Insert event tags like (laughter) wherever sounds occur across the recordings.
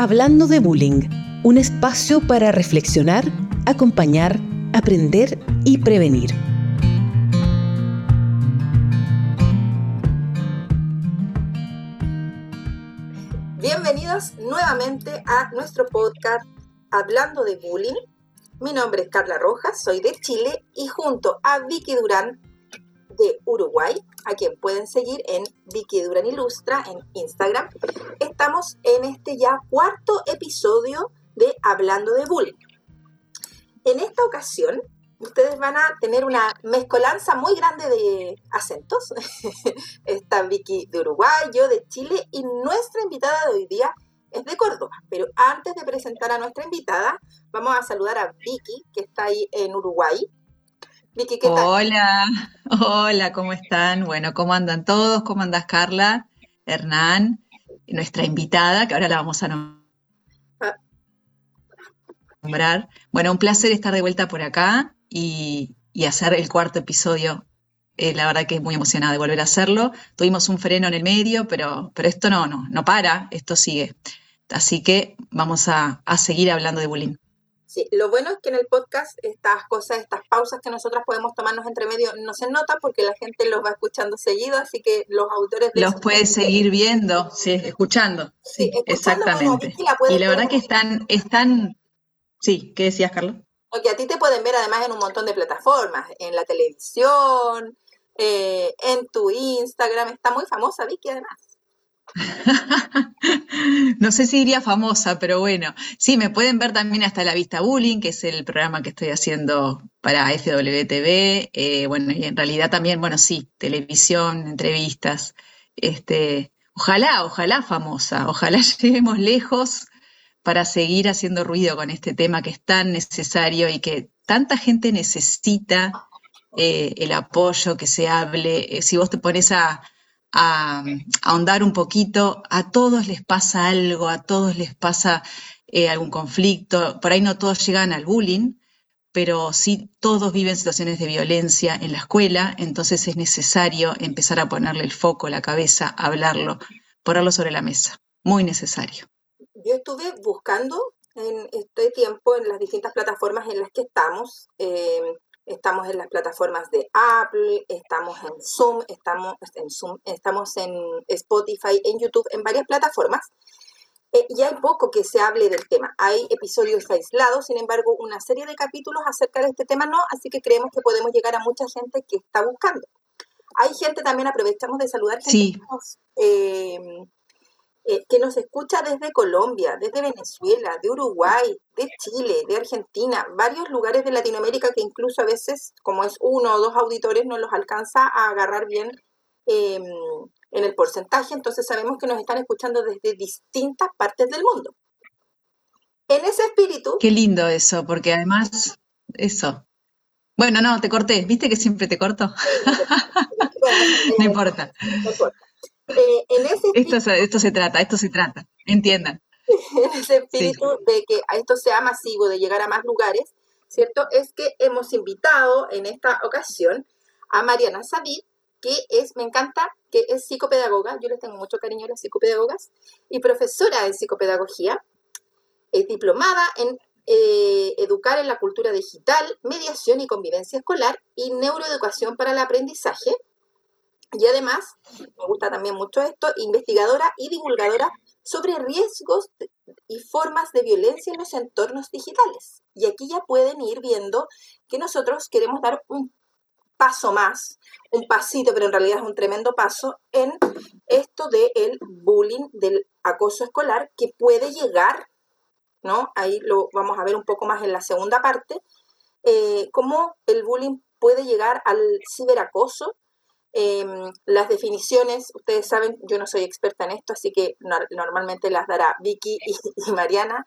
Hablando de Bullying, un espacio para reflexionar, acompañar, aprender y prevenir. Bienvenidos nuevamente a nuestro podcast Hablando de Bullying. Mi nombre es Carla Rojas, soy de Chile y junto a Vicky Durán de Uruguay, a quien pueden seguir en Vicky Duran Ilustra en Instagram. Estamos en este ya cuarto episodio de Hablando de Bullying. En esta ocasión, ustedes van a tener una mezcolanza muy grande de acentos. (laughs) Está Vicky de Uruguay, yo de Chile y nuestra invitada de hoy día es de Córdoba. Pero antes de presentar a nuestra invitada, vamos a saludar a Vicky, que está ahí en Uruguay. Vicky, ¿qué tal? Hola, (laughs) hola, ¿cómo están? Bueno, ¿cómo andan todos? ¿Cómo andas, Carla? Hernán, nuestra invitada, que ahora la vamos a nombrar. Bueno, un placer estar de vuelta por acá y, hacer el cuarto episodio. Eh, la verdad que es muy emocionada de volver a hacerlo. Tuvimos un freno en el medio, pero, pero esto no, no, no para, esto sigue. Así que vamos a, a seguir hablando de bullying. Sí, lo bueno es que en el podcast estas cosas, estas pausas que nosotras podemos tomarnos entre medio no se nota porque la gente los va escuchando seguido, así que los autores... los puede seguir viendo, sí, escuchando. Sí, exactamente. y la verdad que están, están... Sí, ¿qué decías, Carlos? Porque a ti te pueden ver además en un montón de plataformas, en la televisión, eh, en tu Instagram, está muy famosa Vicky además. (laughs) no sé si diría famosa, pero bueno, sí, me pueden ver también hasta La Vista Bullying, que es el programa que estoy haciendo para FWTV. Eh, bueno, y en realidad también, bueno, sí, televisión, entrevistas. Este, ojalá, ojalá famosa, ojalá (laughs) lleguemos lejos para seguir haciendo ruido con este tema que es tan necesario y que tanta gente necesita eh, el apoyo, que se hable. Eh, si vos te pones a a, ahondar un poquito, a todos les pasa algo, a todos les pasa eh, algún conflicto, por ahí no todos llegan al bullying, pero sí todos viven situaciones de violencia en la escuela, entonces es necesario empezar a ponerle el foco, la cabeza, hablarlo, ponerlo sobre la mesa, muy necesario. Yo estuve buscando en este tiempo en las distintas plataformas en las que estamos, eh, Estamos en las plataformas de Apple, estamos en Zoom, estamos en Zoom, estamos en Spotify, en YouTube, en varias plataformas. Eh, y hay poco que se hable del tema. Hay episodios aislados, sin embargo, una serie de capítulos acerca de este tema no, así que creemos que podemos llegar a mucha gente que está buscando. Hay gente también, aprovechamos de saludar, sí. eh, eh, que nos escucha desde Colombia, desde Venezuela, de Uruguay, de Chile, de Argentina, varios lugares de Latinoamérica que incluso a veces, como es uno o dos auditores, no los alcanza a agarrar bien em, en el porcentaje, entonces sabemos que nos están escuchando desde distintas partes del mundo. En ese espíritu... Qué lindo eso, porque además, eso. Bueno, no, te corté, ¿viste que siempre te corto? (laughs) no importa. No importa. Eh, esto, se trata, esto se trata, entiendan. (laughs) En ese espíritu de que esto sea masivo, de llegar a más lugares, ¿cierto? Es que hemos invitado en esta ocasión a Mariana Sabid, que es, me encanta, que es psicopedagoga, yo les tengo mucho cariño a las psicopedagogas, y profesora de psicopedagogía, es diplomada en eh, educar en la cultura digital, mediación y convivencia escolar y neuroeducación para el aprendizaje, y además, me gusta también mucho esto, investigadora y divulgadora sobre riesgos y formas de violencia en los entornos digitales. Y aquí ya pueden ir viendo que nosotros queremos dar un paso más, un pasito, pero en realidad es un tremendo paso en esto del bullying, del acoso escolar, que puede llegar, ¿no? Ahí lo vamos a ver un poco más en la segunda parte, eh, cómo el bullying puede llegar al ciberacoso Em, las definiciones, ustedes saben, yo no soy experta en esto, así que normalmente las dará Vicky y, Mariana.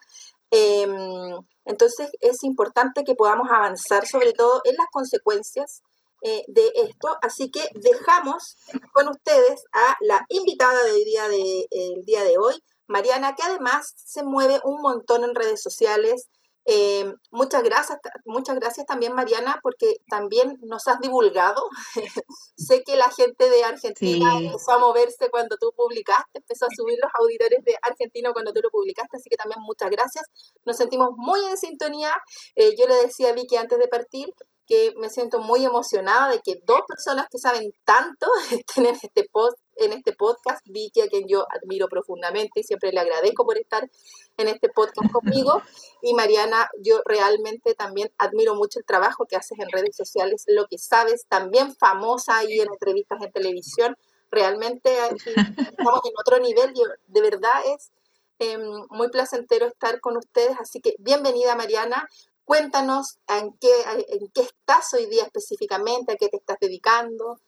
Em, entonces es importante que podamos avanzar sobre todo en las consecuencias eh, de esto. Así que dejamos con ustedes a la invitada del día de, día de hoy, Mariana, que además se mueve un montón en redes sociales, Eh, muchas gracias, muchas gracias también Mariana, porque también nos has divulgado. (laughs) sé que la gente de Argentina empezó a moverse cuando tú publicaste, empezó a subir los auditores de Argentina cuando tú lo publicaste, así que también muchas gracias. Nos sentimos muy en sintonía. Eh, yo le decía a Vicky antes de partir que me siento muy emocionada de que dos personas que saben tanto (laughs) estén en este post en este podcast, Vicky, a quien yo admiro profundamente y siempre le agradezco por estar en este podcast conmigo. Y Mariana, yo realmente también admiro mucho el trabajo que haces en redes sociales, lo que sabes, también famosa y en entrevistas en televisión. Realmente eh, estamos en otro nivel y de verdad es em, muy placentero estar con ustedes. Así que bienvenida, Mariana. Cuéntanos en qué, en qué estás hoy día específicamente, a qué te estás dedicando.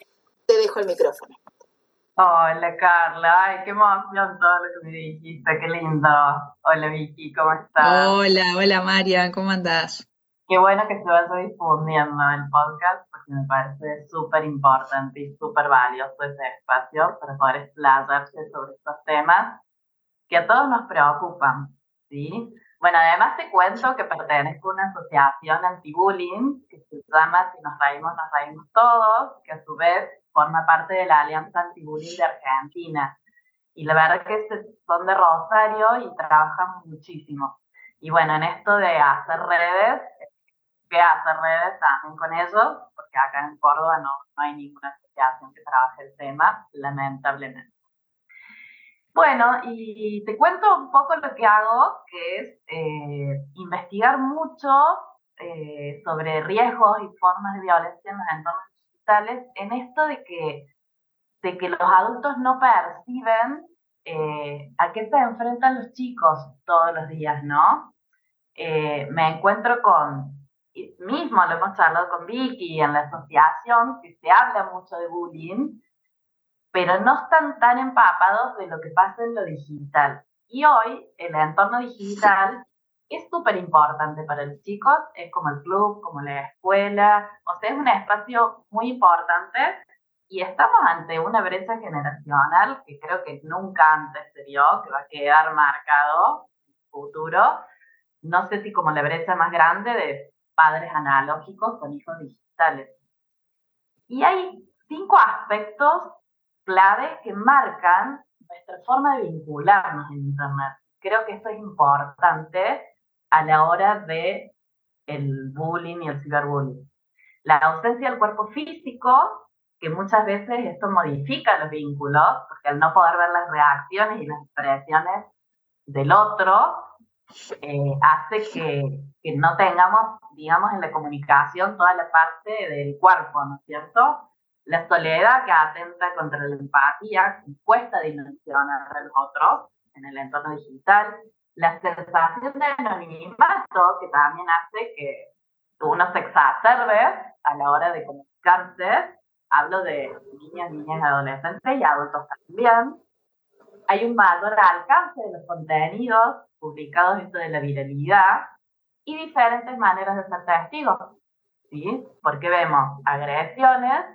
Te dejo el micrófono. Hola Carla, ay, qué emoción todo lo que me dijiste, qué lindo. Hola Vicky, ¿cómo estás? Hola, hola María, ¿cómo andás? Qué bueno que se vaya difundiendo el podcast porque me parece súper importante y súper valioso ese espacio para poder explayarse sobre estos temas que a todos nos preocupan, ¿sí? Bueno, además te cuento que pertenezco a una asociación anti-bullying que se llama Si nos reímos, nos reímos todos, que a su vez forma parte de la Alianza Antibullying de Argentina. Y la verdad es que son de Rosario y trabajan muchísimo. Y bueno, en esto de hacer redes, que hacer redes también con ellos, porque acá en Córdoba no, no hay ninguna asociación que trabaje el tema, lamentablemente. Bueno, y te cuento un poco lo que hago, que es eh, investigar mucho eh, sobre riesgos y formas de violencia en los entornos en esto de que, de que los adultos no perciben eh, a qué se enfrentan los chicos todos los días, ¿no? Eh, me encuentro con, mismo lo hemos charlado con Vicky en la asociación, que se habla mucho de bullying, pero no están tan empapados de lo que pasa en lo digital. Y hoy el entorno digital es súper importante para los chicos, es como el club, como la escuela, o sea, es un espacio muy importante y estamos ante una brecha generacional que creo que nunca antes se vio, que va a quedar marcado en el futuro. No sé si como la brecha más grande de padres analógicos con hijos digitales. Y hay cinco aspectos clave que marcan nuestra forma de vincularnos en Internet. Creo que esto es importante a la hora de el bullying y el ciberbullying. La ausencia del cuerpo físico, que muchas veces esto modifica los vínculos, porque al no poder ver las reacciones y las expresiones del otro, eh, hace que, que, no tengamos, digamos, en la comunicación toda la parte del cuerpo, ¿no es cierto? La soledad que atenta contra la empatía, cuesta dimensionar a los otros en el entorno digital, la sensación de anonimato que también hace que uno se exacerbe a la hora de comunicarse. Hablo de niñas, niñas, adolescentes y adultos también. Hay un mayor alcance de los contenidos publicados, esto de la viralidad, y diferentes maneras de ser testigos. ¿sí? Porque vemos agresiones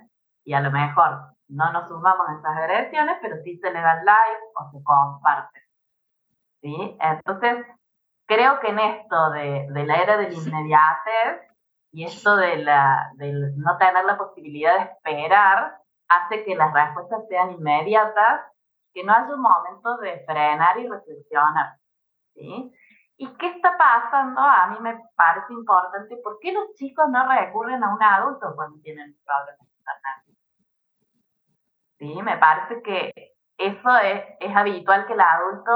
y a lo mejor no nos sumamos a esas agresiones, pero sí se le dan like o se comparten. ¿Sí? Entonces, creo que en esto de, de la era del inmediatez y esto de, la, no tener la posibilidad de esperar, hace que las respuestas sean inmediatas, que no haya un momento de frenar y reflexionar. ¿sí? ¿Y qué está pasando? A mí me parece importante, ¿por qué los chicos no recurren a un adulto cuando tienen problemas ¿Sí? Me parece que eso es, es habitual que el adulto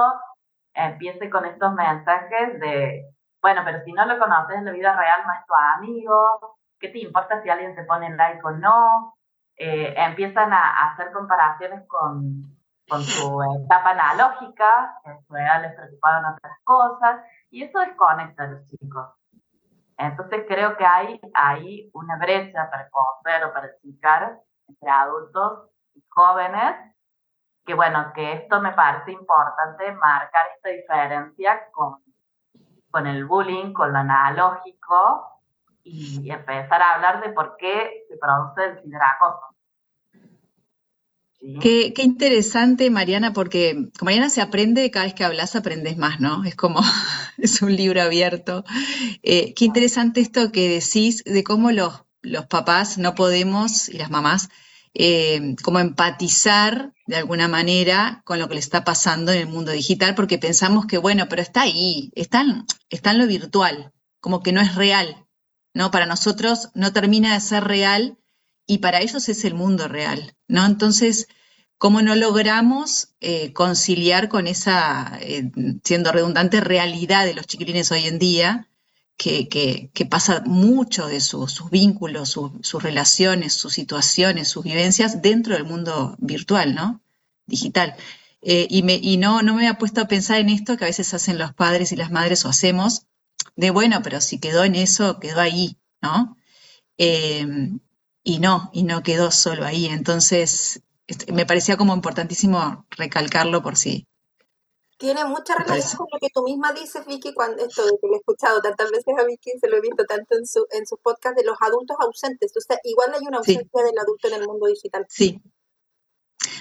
empiece con estos mensajes de, bueno, pero si no lo conoces en la vida real, no es tu amigo, ¿qué te importa si alguien se pone like o no? Eh, empiezan a, hacer comparaciones con, con su (laughs) etapa analógica, en su edad les preocupaban otras cosas, y eso desconecta a los chicos. Entonces creo que hay, hay una brecha para conocer o para explicar entre adultos y jóvenes que bueno, que esto me parece importante marcar esta diferencia con, con el bullying, con lo analógico y empezar a hablar de por qué se produce el ciberacoso. Qué, qué, interesante, Mariana, porque Mariana se aprende, cada vez que hablas aprendes más, ¿no? Es como, (laughs) es un libro abierto. Eh, qué interesante esto que decís de cómo los, los papás no podemos, y las mamás, eh, como empatizar de alguna manera con lo que le está pasando en el mundo digital, porque pensamos que, bueno, pero está ahí, está en lo virtual, como que no es real, ¿no? Para nosotros no termina de ser real y para ellos es el mundo real, ¿no? Entonces, ¿cómo no logramos eh, conciliar con esa, eh, siendo redundante, realidad de los chiquilines hoy en día, que, pasa mucho de sus vínculos, sus relaciones, sus situaciones, sus vivencias dentro del mundo virtual, ¿no? Digital. Eh, y, no, me había puesto a pensar en esto que a veces hacen los padres y las madres o hacemos, de bueno, pero si quedó en eso, quedó ahí, ¿no? y no, y no quedó solo ahí. Entonces, este, me parecía como importantísimo recalcarlo por sí. Tiene mucha relación con lo que tú misma dices, Vicky, cuando esto que lo he escuchado tantas veces a Vicky, se lo he visto tanto en su, en su podcast de los adultos ausentes. O sea, igual hay una ausencia del adulto en el mundo digital. Sí.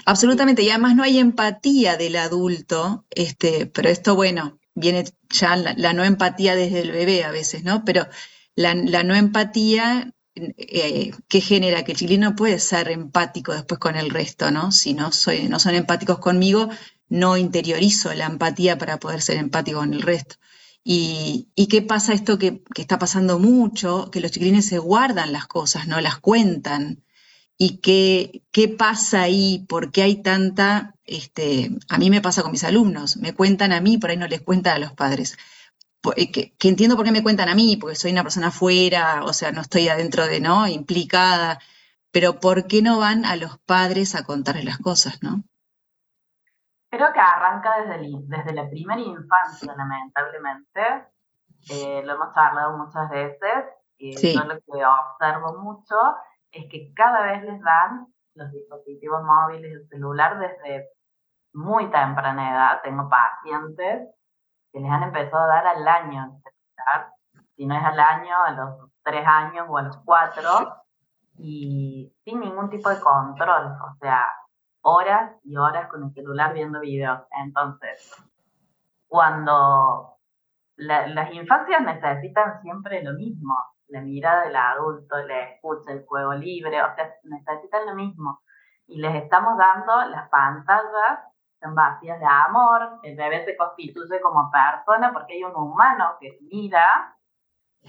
Absolutamente, y además no hay empatía del adulto, este, pero esto, bueno, viene ya la, no empatía desde el bebé a veces, ¿no? Pero la, la no empatía eh, que genera que el chileno puede ser empático después con el resto, ¿no? Si no, soy, no son empáticos conmigo, no interiorizo la empatía para poder ser empático con el resto. Y, qué pasa esto que, está pasando mucho, que los chiquilines se guardan las cosas, no las cuentan. ¿Y qué, qué pasa ahí? ¿Por qué hay tanta, este, a mí me pasa con mis alumnos, me cuentan a mí, por ahí no les cuentan a los padres. Eh, que, entiendo por qué me cuentan a mí, porque soy una persona afuera, o sea, no estoy adentro de, ¿no? Implicada, pero ¿por qué no van a los padres a contarles las cosas, no? Creo que arranca desde, desde la primera infancia, lamentablemente. Eh, lo hemos charlado muchas veces. Y yo lo que observo mucho es que cada vez les dan los dispositivos móviles, el celular desde muy temprana edad. Tengo pacientes que les han empezado a dar al año si no es al año, a los tres años o a los cuatro, y sin ningún tipo de control, o sea, horas y horas con el celular viendo videos. Entonces, cuando las infancias necesitan siempre lo mismo, la mirada del adulto, la escucha, el juego libre, o sea, necesitan lo mismo. Y les estamos dando las pantallas vacías de amor, el bebé se constituye como persona porque hay un humano que mira.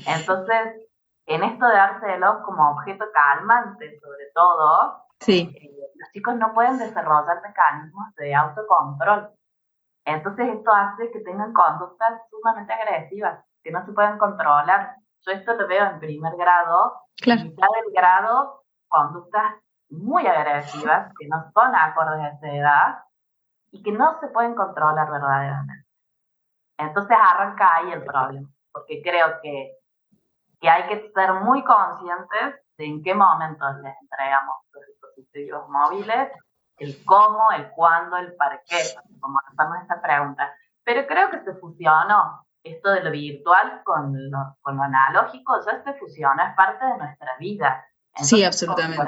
Entonces, en esto de dárselos como objeto calmante, sobre todo, sí. Eh, los chicos no pueden desarrollar mecanismos de autocontrol. Entonces, esto hace que tengan conductas sumamente agresivas, que no se pueden controlar. Yo esto lo veo en primer grado, claro. en mitad del grado, conductas muy agresivas que no son acordes a esa edad y que no se pueden controlar verdaderamente. Entonces arranca ahí el problema, porque creo que, que hay que ser muy conscientes de en qué momentos les entregamos los dispositivos móviles, el cómo, el cuándo, el para qué, como hacemos esta pregunta. Pero creo que se fusionó esto de lo virtual con lo, con lo analógico, ya se fusiona, es parte de nuestra vida sí, absolutamente.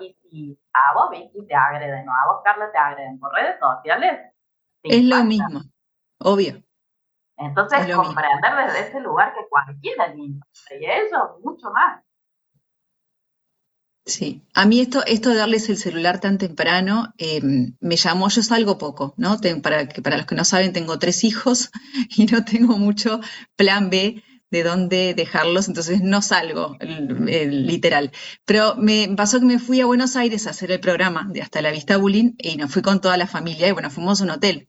Y si a vos, Vicky, te agreden, o a vos, Carla, te agreden por redes sociales. Es lo mismo, obvio. Entonces, comprender desde ese lugar que cualquiera mismo, y eso mucho más. Sí, a mí esto, esto de darles el celular tan temprano em, me llamó, yo salgo poco, ¿no? para, que, para los que no saben, tengo tres hijos (laughs) y no tengo mucho plan B de dónde dejarlos, entonces no salgo, literal. Pero me pasó que me fui a Buenos Aires a hacer el programa de Hasta la Vista Bullying y nos fui con toda la familia y bueno, fuimos a un hotel.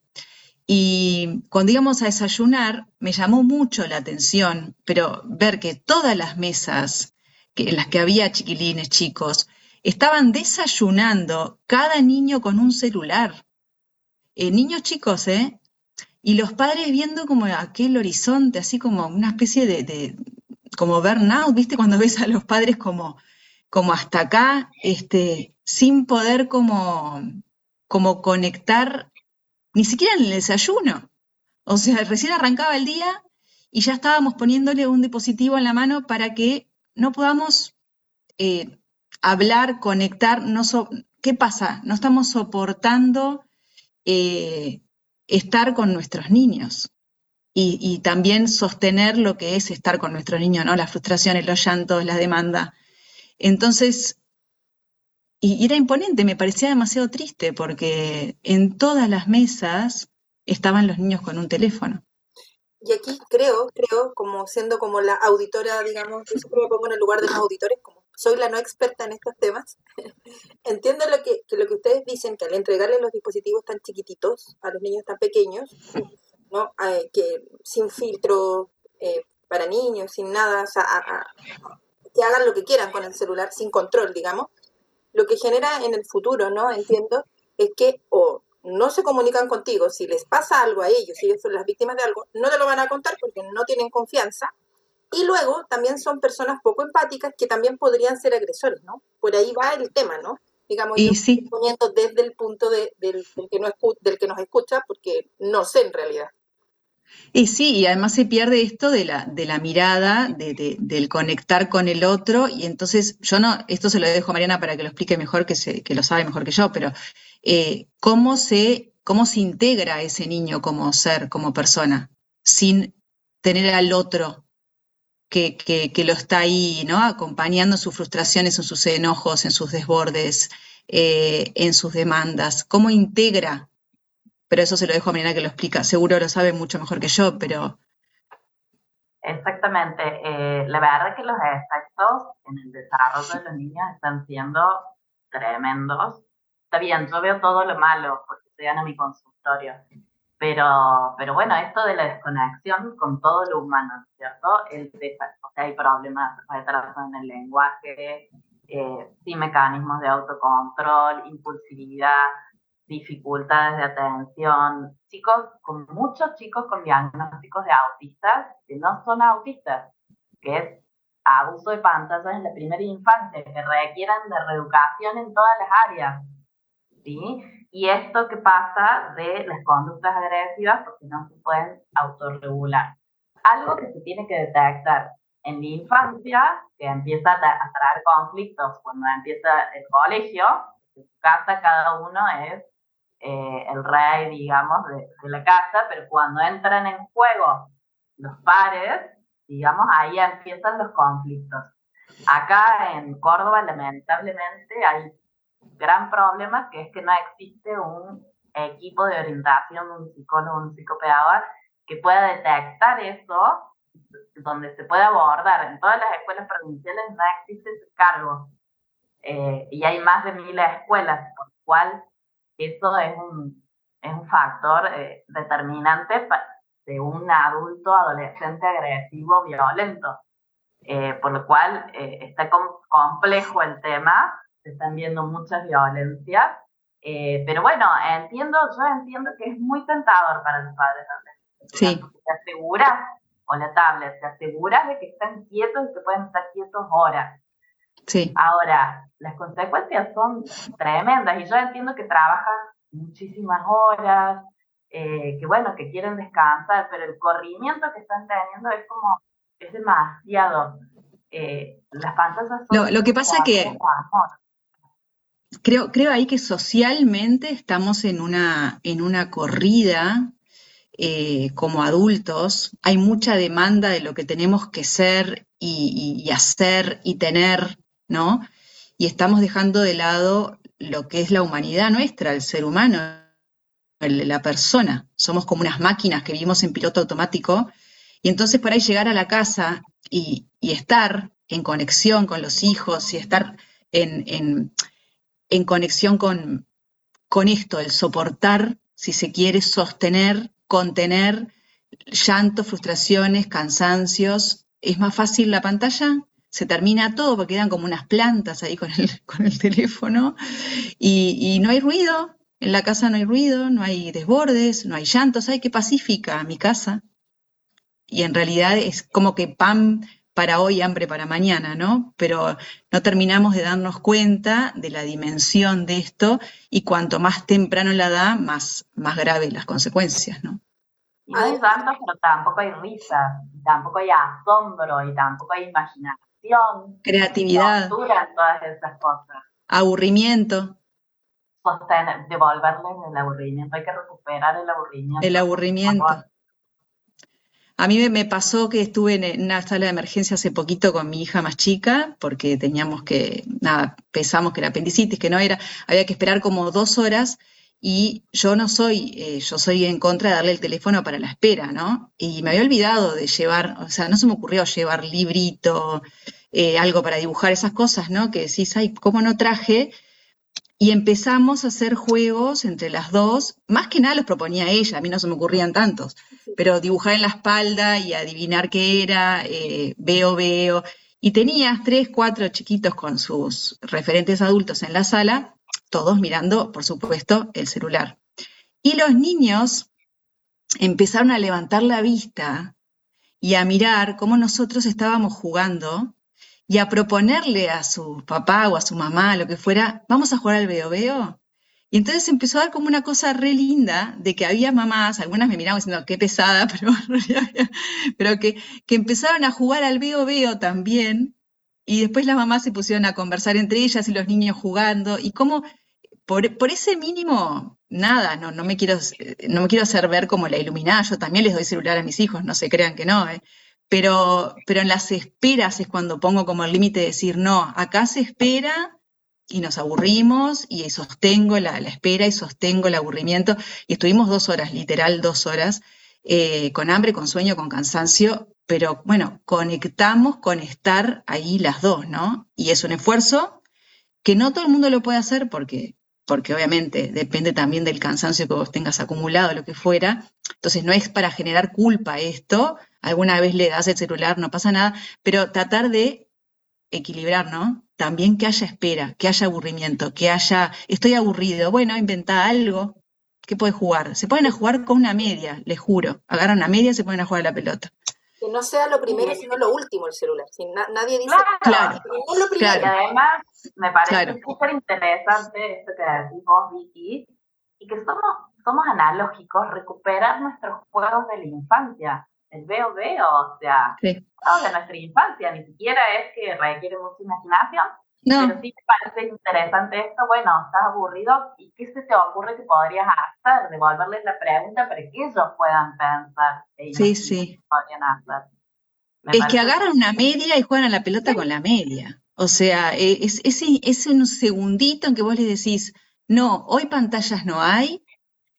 Y cuando íbamos a desayunar, me llamó mucho la atención, pero ver que todas las mesas que, en las que había chiquilines, chicos, estaban desayunando, cada niño con un celular. Eh, niños chicos, ¿eh? y los padres viendo como aquel horizonte, así como una especie de, como burnout, ¿viste? Cuando ves a los padres como, como hasta acá, este, sin poder como, como conectar, ni siquiera en el desayuno. O sea, recién arrancaba el día y ya estábamos poniéndole un dispositivo en la mano para que no podamos eh, hablar, conectar. No ¿Qué pasa? No estamos soportando eh, estar con nuestros niños. y, también sostener lo que es estar con nuestro niño, ¿no? Las frustraciones, los llantos, la demanda. Entonces, y, era imponente, me parecía demasiado triste porque en todas las mesas estaban los niños con un teléfono. Y aquí creo, creo, como siendo como la auditora, digamos, yo siempre me pongo en el lugar de los auditores, como soy la no experta en estos temas, (laughs) entiendo lo que, lo que ustedes dicen, que al entregarle los dispositivos tan chiquititos a los niños tan pequeños, que sin filtro eh, para niños, sin nada, o sea, que hagan lo que quieran con el celular, sin control, digamos, lo que genera en el futuro, ¿no? Entiendo, es que o no se comunican contigo, si les pasa algo a ellos, si ellos son las víctimas de algo, no te lo van a contar porque no tienen confianza, y luego también son personas poco empáticas que también podrían ser agresores, ¿no? Por ahí va el tema, ¿no? digamos, y sí. poniendo desde el punto de, del, que no del que nos escucha, porque no sé en realidad. Y sí, y además se pierde esto de la, de la mirada, de, del conectar con el otro, y entonces yo no, esto se lo dejo a Mariana para que lo explique mejor, que, se, que lo sabe mejor que yo, pero eh, ¿cómo, se, ¿cómo se integra ese niño como ser, como persona, sin tener al otro que, que, lo está ahí, ¿no? Acompañando sus frustraciones, en sus enojos, en sus desbordes, eh, en sus demandas. ¿Cómo integra pero eso se lo dejo a Mariana que lo explica. Seguro lo sabe mucho mejor que yo, pero... Exactamente. Eh, la verdad es que los efectos en el desarrollo de los niños están siendo tremendos. Está bien, yo veo todo lo malo porque estoy en mi consultorio. Pero, pero bueno, esto de la desconexión con todo lo humano, ¿cierto? El, sea, hay problemas retraso en el lenguaje, eh, sin mecanismos de autocontrol, impulsividad, dificultades de atención, chicos, con muchos chicos con diagnósticos de autistas que no son autistas, que es abuso de pantallas en la primera infancia, que requieren de reeducación en todas las áreas, ¿sí? Y esto que pasa de las conductas agresivas porque no se pueden autorregular. Algo que se tiene que detectar en la infancia, que empieza a traer conflictos cuando empieza el colegio, en su casa cada uno es eh, el rey, digamos, de, la casa, pero cuando entran en juego los pares, digamos, ahí empiezan los conflictos. Acá en Córdoba, lamentablemente, hay gran problema que es que no existe un equipo de orientación, un psicólogo, un psicopedagogo que pueda detectar eso, donde se pueda abordar. En todas las escuelas provinciales no existe ese cargo. Eh, y hay más de mil escuelas, por lo cual eso es un, es un factor eh, determinante de un adulto adolescente agresivo violento. Eh, por lo cual eh, está complejo el tema, se están viendo muchas violencias, pero bueno, entiendo, yo entiendo que es muy tentador para los padres Sí. Te aseguras, o la tablet, te aseguras de que están quietos y que pueden estar quietos horas. Sí. Ahora, las consecuencias son tremendas y yo entiendo que trabajan muchísimas horas, eh, que bueno, que quieren descansar, pero el corrimiento que están teniendo es como, es demasiado. Eh, las pantallas son... Lo, que pasa que... Creo, creo ahí que socialmente estamos en una, en una corrida eh, como adultos. Hay mucha demanda de lo que tenemos que ser y hacer y tener ¿no? Y estamos dejando de lado lo que es la humanidad nuestra, el ser humano, la persona. Somos como unas máquinas que vivimos en piloto automático. Y entonces por ahí llegar a la casa y, estar en conexión con los hijos y estar en, conexión con, con esto, el soportar, si se quiere, sostener, contener llantos, frustraciones, cansancios. ¿Es más fácil la pantalla? Se termina todo porque quedan como unas plantas ahí con el, con el teléfono y, no hay ruido, en la casa no hay ruido, no hay desbordes, no hay llantos, hay que pacífica mi casa. Y en realidad es como que pan para hoy, hambre para mañana, ¿no? Pero no terminamos de darnos cuenta de la dimensión de esto y cuanto más temprano la da, más, más graves las consecuencias, ¿no? Y hay llantos, pero tampoco hay risa, tampoco hay asombro y tampoco hay imaginación creatividad, todas esas cosas. Aburrimiento. devolverles el aburrimiento, hay que recuperar el aburrimiento. El aburrimiento. A mí me, pasó que estuve en, una sala de emergencia hace poquito con mi hija más chica, porque teníamos que, nada, pensamos que era apendicitis, que no era, había que esperar como dos horas y yo no soy, eh, yo soy en contra de darle el teléfono para la espera, ¿no? Y me había olvidado de llevar, o sea, no se me ocurrió llevar librito, eh, algo para dibujar esas cosas, ¿no? Que decís, ay, ¿cómo no traje? Y empezamos a hacer juegos entre las dos, más que nada los proponía ella, a mí no se me ocurrían tantos, pero dibujar en la espalda y adivinar qué era, eh, veo, veo. Y tenías tres, cuatro chiquitos con sus referentes adultos en la sala, todos mirando, por supuesto, el celular. Y los niños empezaron a levantar la vista y a mirar cómo nosotros estábamos jugando y a proponerle a su papá o a su mamá, lo que fuera, vamos a jugar al veo veo. Y entonces empezó a dar como una cosa re linda de que había mamás, algunas me miraban diciendo, qué pesada, (laughs) pero, pero que, que empezaron a jugar al veo veo también. Y después las mamás se pusieron a conversar entre ellas y los niños jugando. Y como por, por ese mínimo, nada, no, no, me quiero, no me quiero hacer ver como la iluminada. Yo también les doy celular a mis hijos, no se crean que no. ¿eh? pero, pero en las esperas es cuando pongo como el límite de decir, no, acá se espera y nos aburrimos y sostengo la, espera y sostengo el aburrimiento. Y estuvimos dos horas, literal dos horas, eh, con hambre, con sueño, con cansancio, pero bueno, conectamos con estar ahí las dos, ¿no? Y es un esfuerzo que no todo el mundo lo puede hacer porque, porque obviamente depende también del cansancio que vos tengas acumulado, lo que fuera. Entonces no es para generar culpa esto, alguna vez le das el celular, no pasa nada, pero tratar de equilibrar, ¿no? También que haya espera, que haya aburrimiento, que haya, estoy aburrido, bueno, inventa algo, ¿qué puedes jugar? Se pueden a jugar con una media, les juro, agarran una media y se ponen a jugar a la pelota. Que no sea lo primero, sino lo último el celular. Si nadie dice claro, no lo primero. Y además, me parece súper interesante esto que decís vos, Vicky, y que somos, somos analógicos, recuperar nuestros juegos de la infancia el veo veo, o sea, sí. de nuestra infancia, ni siquiera es que requiere mucha imaginación, no. pero sí me parece interesante esto, bueno, estás aburrido, ¿y qué se te ocurre que podrías hacer? Devolverles la pregunta para que ellos puedan pensar. sí, sí. es que agarran una media y juegan a la pelota con la media. O sea, e, es, es, es un segundito en que vos le decís, no, hoy pantallas no hay,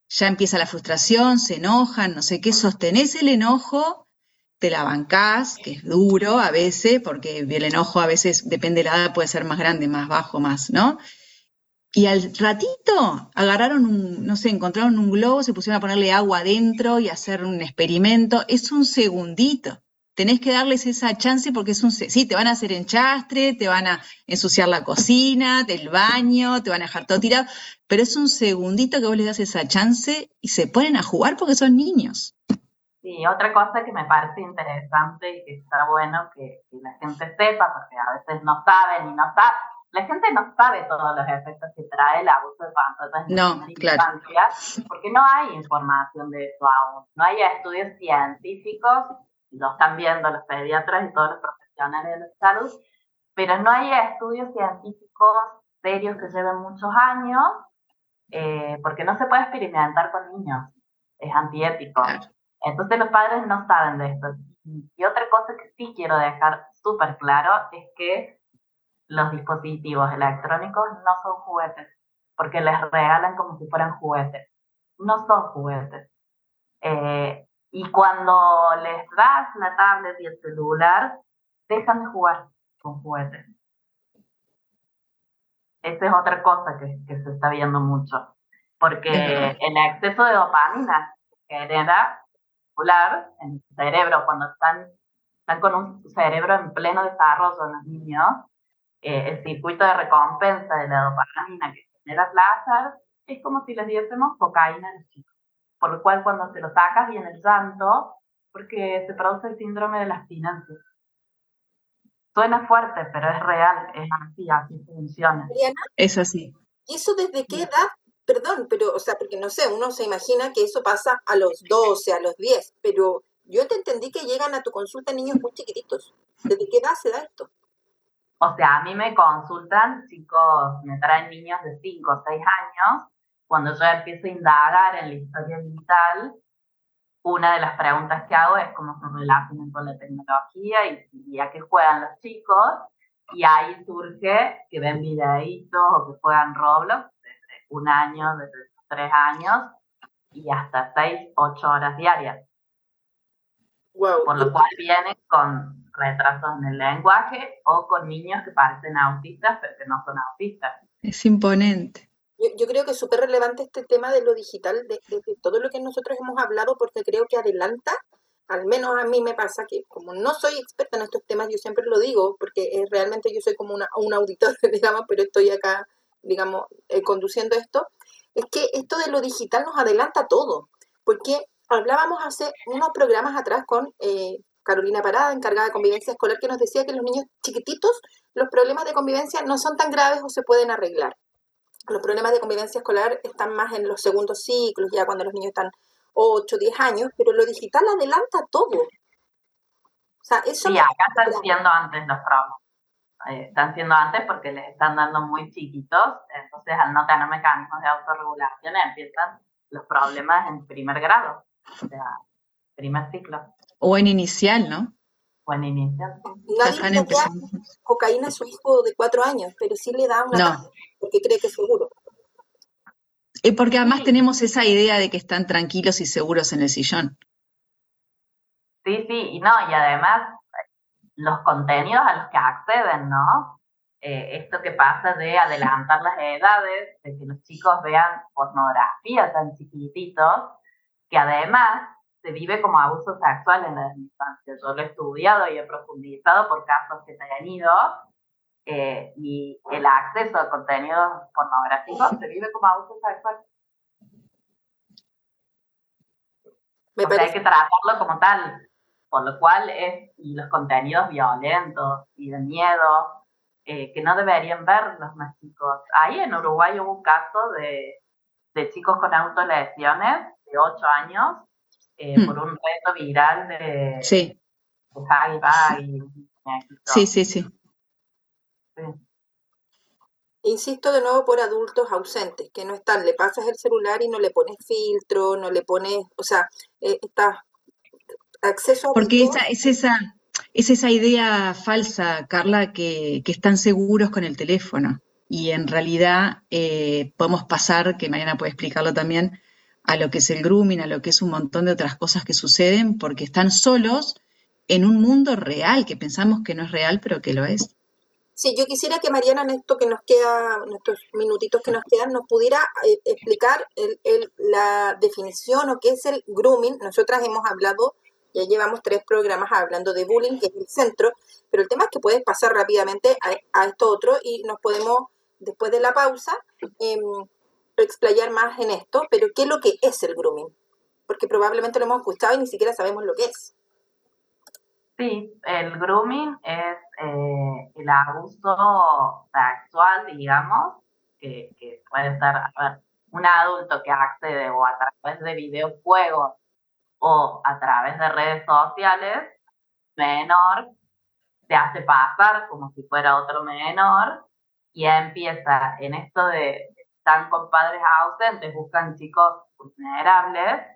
ya empieza la frustración, se enojan, no sé qué, sostenés el enojo, te la bancás, que es duro a veces, porque el enojo a veces, depende de la edad, puede ser más grande, más bajo, más, ¿no? Y al ratito agarraron un, no sé, encontraron un globo, se pusieron a ponerle agua adentro y hacer un experimento. Es un segundito tenés que darles esa chance porque es un... Sí, te van a hacer enchastre, te van a ensuciar la cocina, del baño, te van a dejar todo tirado, pero es un segundito que vos les das esa chance y se ponen a jugar porque son niños. Sí, otra cosa que me parece interesante y que está bueno que, la gente sepa, porque a veces no saben y no saben, la gente no sabe todos los efectos que trae el abuso de pantallas no, en claro. porque no hay información de eso aún, no hay estudios científicos lo están viendo los pediatras y todos los profesionales de la salud, pero no hay estudios científicos serios que lleven muchos años, eh, porque no se puede experimentar con niños, es antiético. Entonces los padres no saben de esto. Y otra cosa que sí quiero dejar súper claro es que los dispositivos electrónicos no son juguetes, porque les regalan como si fueran juguetes. No son juguetes. Eh, y cuando les das la tablet y el celular, dejan de jugar con juguetes. Esa es otra cosa que, que se está viendo mucho. Porque (laughs) el exceso de dopamina genera celular en el cerebro cuando están, están con un cerebro en pleno desarrollo los niños, eh, el circuito de recompensa de la dopamina que genera placer es como si les diésemos cocaína a los chicos por lo cual cuando se lo sacas viene el llanto, porque se produce el síndrome de la abstinencia. Suena fuerte, pero es real, es así, así funciona. es así. ¿Y eso desde qué edad? Perdón, pero, o sea, porque no sé, uno se imagina que eso pasa a los 12, a los 10, pero yo te entendí que llegan a tu consulta niños muy chiquititos. ¿Desde qué edad se da esto? O sea, a mí me consultan chicos, me traen niños de 5 o 6 años cuando yo empiezo a indagar en la historia vital, una de las preguntas que hago es cómo se relacionan con la tecnología y, y a qué juegan los chicos. Y ahí surge que ven videitos o que juegan Roblox un año, desde tres años y hasta seis, ocho horas diarias. Por lo cual vienen con retrasos en el lenguaje o con niños que parecen autistas pero que no son autistas. Es imponente. Yo, creo que es súper relevante este tema de lo digital, de, todo lo que nosotros hemos hablado, porque creo que adelanta, al menos a mí me pasa que como no soy experta en estos temas, yo siempre lo digo, porque realmente yo soy como una, un auditor, (laughs) digamos, pero estoy acá, digamos, eh, conduciendo esto, es que esto de lo digital nos adelanta todo, porque hablábamos hace unos programas atrás con eh, Carolina Parada, encargada de convivencia escolar, que nos decía que los niños chiquititos, los problemas de convivencia no son tan graves o se pueden arreglar. Los problemas de convivencia escolar están más en los segundos ciclos, ya cuando los niños están 8, 10 años, pero lo digital adelanta todo. O sea, eso sí, acá están siendo antes los problemas. Eh, están siendo antes porque les están dando muy chiquitos, entonces al no tener mecanismos de autorregulación empiezan los problemas en primer grado, o sea, primer ciclo. O en inicial, ¿no? O en inicial. Nadie le cocaína a su hijo de cuatro años, pero sí le da una porque cree que es seguro. Y porque además tenemos esa idea de que están tranquilos y seguros en el sillón. Sí, sí, y no, y además los contenidos a los que acceden, ¿no? Eh, esto que pasa de adelantar las edades, de que los chicos vean pornografía tan chiquititos, que además se vive como abuso sexual en la infancia. Yo lo he estudiado y he profundizado por casos que se han ido eh, y el acceso a contenidos pornográficos se vive como abuso sexual. Me hay que tratarlo como tal, por lo cual es, y los contenidos violentos y de miedo, eh, que no deberían ver los más chicos. Ahí en Uruguay hubo un caso de, de chicos con autolesiones de 8 años eh, hmm. por un reto viral de, sí. sí, sí, sí. Insisto de nuevo por adultos ausentes, que no están, le pasas el celular y no le pones filtro, no le pones, o sea, eh, está acceso a... Porque esa, es, esa, es esa idea falsa, Carla, que, que están seguros con el teléfono. Y en realidad eh, podemos pasar, que mañana puede explicarlo también, a lo que es el grooming, a lo que es un montón de otras cosas que suceden, porque están solos en un mundo real, que pensamos que no es real, pero que lo es. Sí, yo quisiera que Mariana, en esto que nos queda, nuestros minutitos que nos quedan, nos pudiera eh, explicar la definición o qué es el grooming. Nosotras hemos hablado, ya llevamos tres programas hablando de bullying, que es el centro, pero el tema es que puedes pasar rápidamente a, esto otro y nos podemos, después de la pausa, eh, explayar más en esto, pero ¿qué es lo que es el grooming? Porque probablemente lo hemos escuchado y ni siquiera sabemos lo que es. Sí, el grooming es eh, el abuso sexual, digamos, que, puede ser un adulto que accede o a través de videojuegos o a través de redes sociales, menor, se hace pasar como si fuera otro menor y empieza en esto de están con padres ausentes, buscan chicos vulnerables,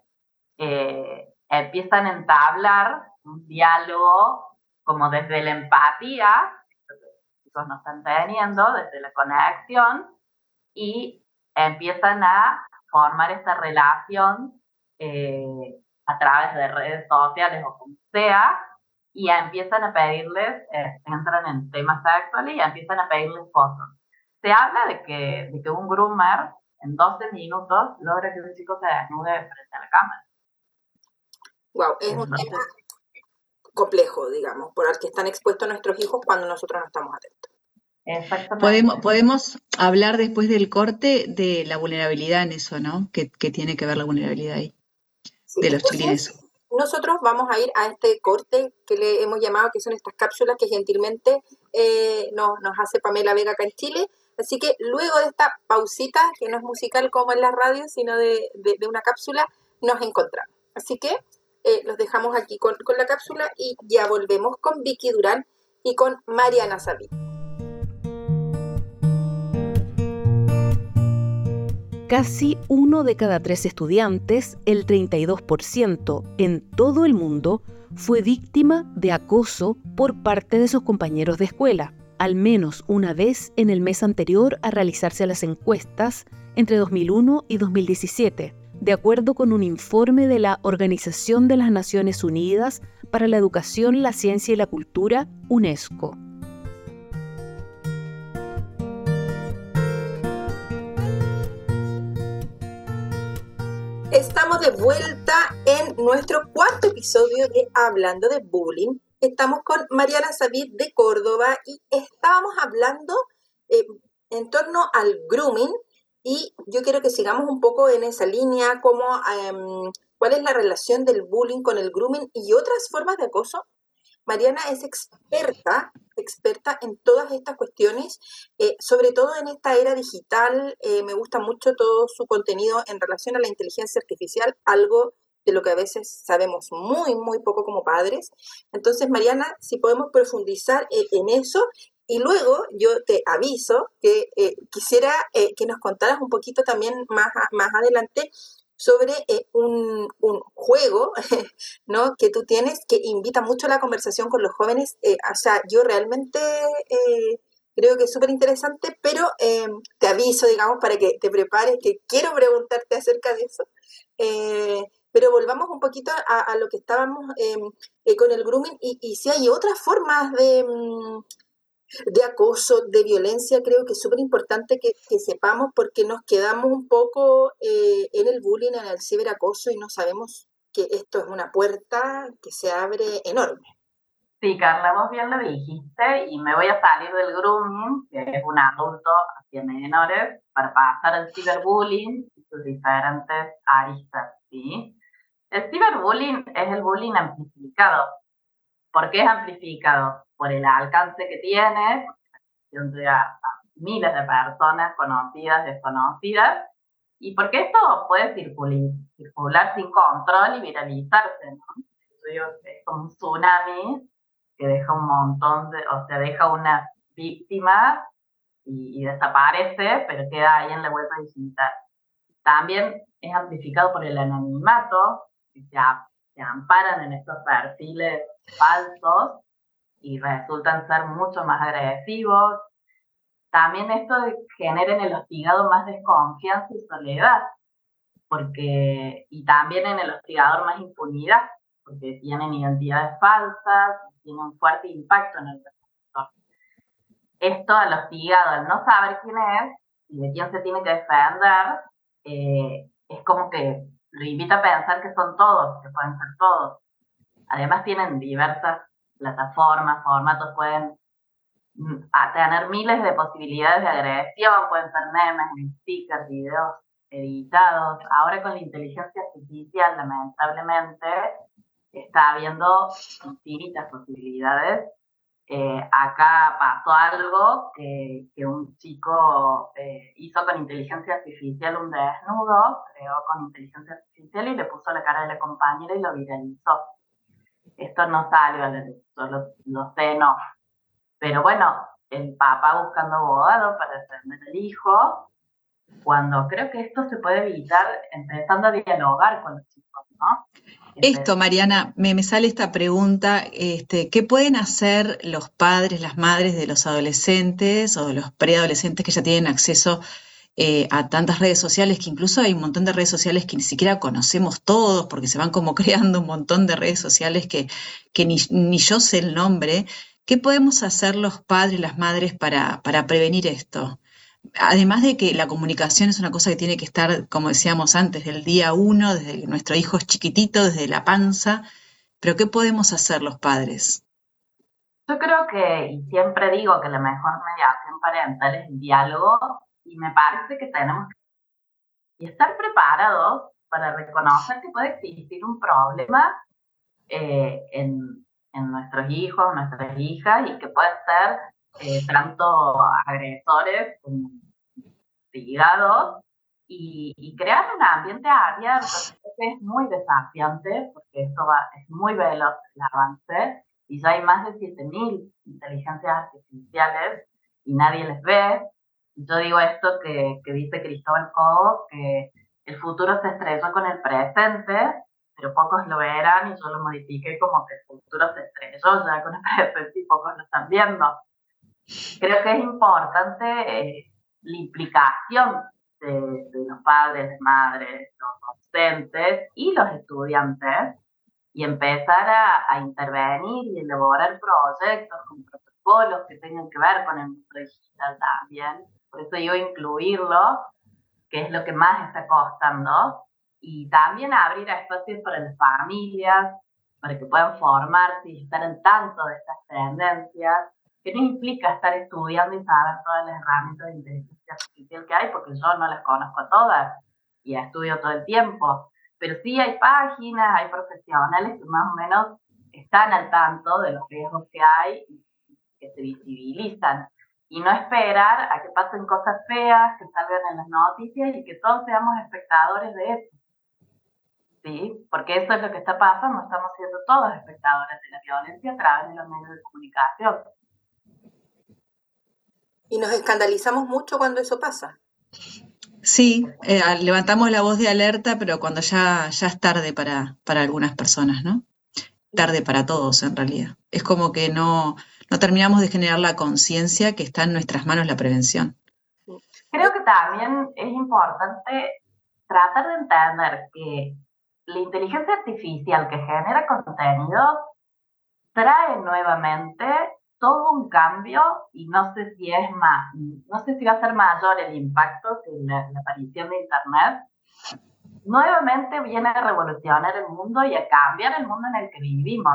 eh, empiezan a entablar un diálogo como desde la empatía, que los chicos no están teniendo, desde la conexión, y empiezan a formar esta relación eh, a través de redes sociales o como sea, y empiezan a pedirles, eh, entran en temas sexuales y empiezan a pedirles fotos. Se habla de que, de que un groomer en 12 minutos logra que un chico se desnude frente a la cámara. Wow, es un tema complejo, digamos, por el que están expuestos nuestros hijos cuando nosotros no estamos atentos. Podemos, podemos hablar después del corte de la vulnerabilidad en eso, ¿no? ¿Qué, tiene que ver la vulnerabilidad ahí? De los chilenos. Nosotros vamos a ir a este corte que le hemos llamado, que son estas cápsulas que gentilmente eh, nos, hace Pamela Vega acá en Chile. Así que luego de esta pausita, que no es musical como en la radio, sino de, de una cápsula, nos encontramos. Así que eh, los dejamos aquí con, la cápsula y ya volvemos con Vicky Durán y con Mariana Sabí. Casi uno de cada tres estudiantes, el 32% en todo el mundo, fue víctima de acoso por parte de sus compañeros de escuela, al menos una vez en el mes anterior a realizarse las encuestas entre 2001 y 2017, de acuerdo con un informe de la Organización de las Naciones Unidas para la Educación, la Ciencia y la Cultura, UNESCO. Estamos de vuelta en nuestro cuarto episodio de Hablando de Bullying. Estamos con Mariana Sabid de Córdoba y estábamos hablando eh, en torno al grooming y yo quiero que sigamos un poco en esa línea, em, cuál es la relación del bullying con el grooming y otras formas de acoso. Mariana es experta, experta en todas estas cuestiones, eh, sobre todo en esta era digital. Eh, me gusta mucho todo su contenido en relación a la inteligencia artificial, algo de lo que a veces sabemos muy, muy poco como padres. Entonces, Mariana, si podemos profundizar eh, en eso y luego yo te aviso que quisiera que nos contaras un poquito también más, más adelante sobre eh, un, juego (laughs) ¿no? que tú tienes que invita mucho a la conversación con los jóvenes. o sea, yo realmente creo que es súper interesante, pero te aviso, digamos, para que te prepares, que quiero preguntarte acerca de eso. pero volvamos un poquito a, lo que estábamos con el grooming y, y, si hay otras formas de mm, de acoso, de violencia, creo que es súper importante que, sepamos porque nos quedamos un poco eh, en el bullying, en el ciberacoso y no sabemos que esto es una puerta que se abre enorme. Sí, Carla, vos bien lo dijiste y me voy a salir del grooming, que es un adulto hacia menores, para pasar al ciberbullying y sus diferentes aristas, ¿sí? El ciberbullying es el bullying amplificado. ¿Por qué es amplificado? por el alcance que tiene, entre a, miles de personas conocidas, desconocidas, y porque esto puede circular, circular sin control y viralizarse, ¿no? Es como un tsunami que deja un montón de, o sea, deja una víctima y, desaparece, pero queda ahí en la web digital. También es amplificado por el anonimato, que se, se amparan en estos perfiles falsos y resultan ser mucho más agresivos. También esto genera en el hostigado más desconfianza y soledad, porque, y también en el hostigador más impunidad, porque tienen identidades falsas, tienen un fuerte impacto en el receptor. Esto al hostigado, al no saber quién es y de quién se tiene que defender, eh, es como que lo invita a pensar que son todos, que pueden ser todos. Además tienen diversas plataformas, formatos pueden mm, tener miles de posibilidades de agresión, pueden ser memes, stickers, videos editados. Ahora con la inteligencia artificial, lamentablemente, está habiendo infinitas posibilidades. Eh, acá pasó algo que, que un chico eh, hizo con inteligencia artificial un desnudo, creó con inteligencia artificial y le puso la cara de la compañera y lo viralizó esto no salió a solo lo sé, no. Pero bueno, el papá buscando abogado para defender al hijo, cuando creo que esto se puede evitar empezando a dialogar con los chicos, ¿no? Esto, Mariana, me, me, sale esta pregunta, este, ¿qué pueden hacer los padres, las madres de los adolescentes o de los preadolescentes que ya tienen acceso eh, a tantas redes sociales, que incluso hay un montón de redes sociales que ni siquiera conocemos todos, porque se van como (laughs) creando un montón de redes sociales que, que ni, yo sé el nombre. ¿Qué podemos hacer los padres, las madres para, para prevenir esto? Además de que la comunicación es una cosa que tiene que estar, como decíamos antes, del día uno, desde que nuestro hijo es chiquitito, desde la panza, pero ¿qué podemos hacer los padres? Yo creo que, y siempre digo que la mejor mediación parental es el diálogo y me parece que tenemos que estar preparados para reconocer que puede existir un problema eh, en, en, nuestros hijos, nuestras hijas, y que puede ser eh, tanto agresores como ligados, y, y, crear un ambiente abierto. es muy desafiante, porque esto va, es muy veloz el avance, y ya hay más de 7.000 inteligencias artificiales y nadie les ve, Yo digo esto que, que dice Cristóbal Cobo, que el futuro se estrelló con el presente, pero pocos lo verán y yo lo modifiqué como que el futuro se estrelló ya con el (laughs) presente y pocos lo están viendo. Creo que es importante eh, la implicación de, los padres, madres, los docentes y los estudiantes y empezar a, intervenir y elaborar proyectos con protocolos que tengan que ver con el mundo digital también. Por eso digo incluirlo, que es lo que más está costando, y también abrir espacios para las familias, para que puedan formarse y estar en tanto de estas tendencias, que no implica estar estudiando y saber todas las herramientas de inteligencia artificial que hay, porque yo no las conozco todas y estudio todo el tiempo. Pero sí hay páginas, hay profesionales que más o menos están al tanto de los riesgos que hay y que se visibilizan. Y no esperar a que pasen cosas feas, que salgan en las noticias y que todos seamos espectadores de eso. ¿Sí? Porque eso es lo que está pasando, estamos siendo todos espectadores de la violencia a través de los medios de comunicación. Y nos escandalizamos mucho cuando eso pasa. Sí, eh, levantamos la voz de alerta, pero cuando ya, ya es tarde para, para algunas personas, ¿no? Tarde para todos, en realidad. Es como que no, no terminamos de generar la conciencia que está en nuestras manos la prevención. Creo que también es importante tratar de entender que la inteligencia artificial que genera contenido trae nuevamente todo un cambio y no sé si es más, no sé si va a ser mayor el impacto que la, aparición de Internet. Nuevamente viene a revolucionar el mundo y a cambiar el mundo en el que vivimos.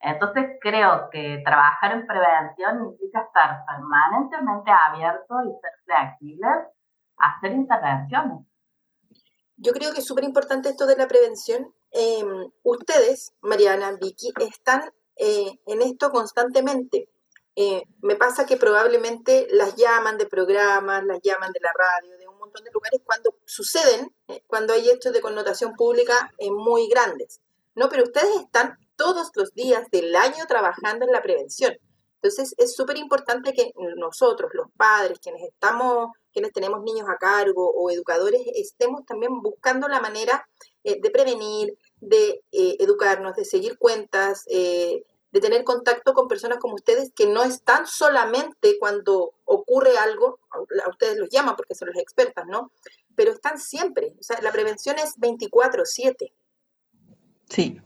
Entonces creo que trabajar en prevención implica estar permanentemente abierto y ser flexible a hacer intervenciones. Yo creo que es súper importante esto de la prevención. Em, ustedes, Mariana, Vicky, están eh, en esto constantemente. Eh, me pasa que probablemente las llaman de programas, las llaman de la radio, de un montón de lugares cuando suceden, eh, cuando hay hechos de connotación pública eh, muy grandes, ¿no? Pero ustedes están todos los días del año trabajando en la prevención. Entonces es súper importante que nosotros, los padres, quienes estamos, quienes tenemos niños a cargo o educadores, estemos también buscando la manera de prevenir, de educarnos, de seguir cuentas, de tener contacto con personas como ustedes que no están solamente cuando ocurre algo, a ustedes los llaman porque son los expertas, ¿no? Pero están siempre. O sea, la prevención es 24/7. Sí.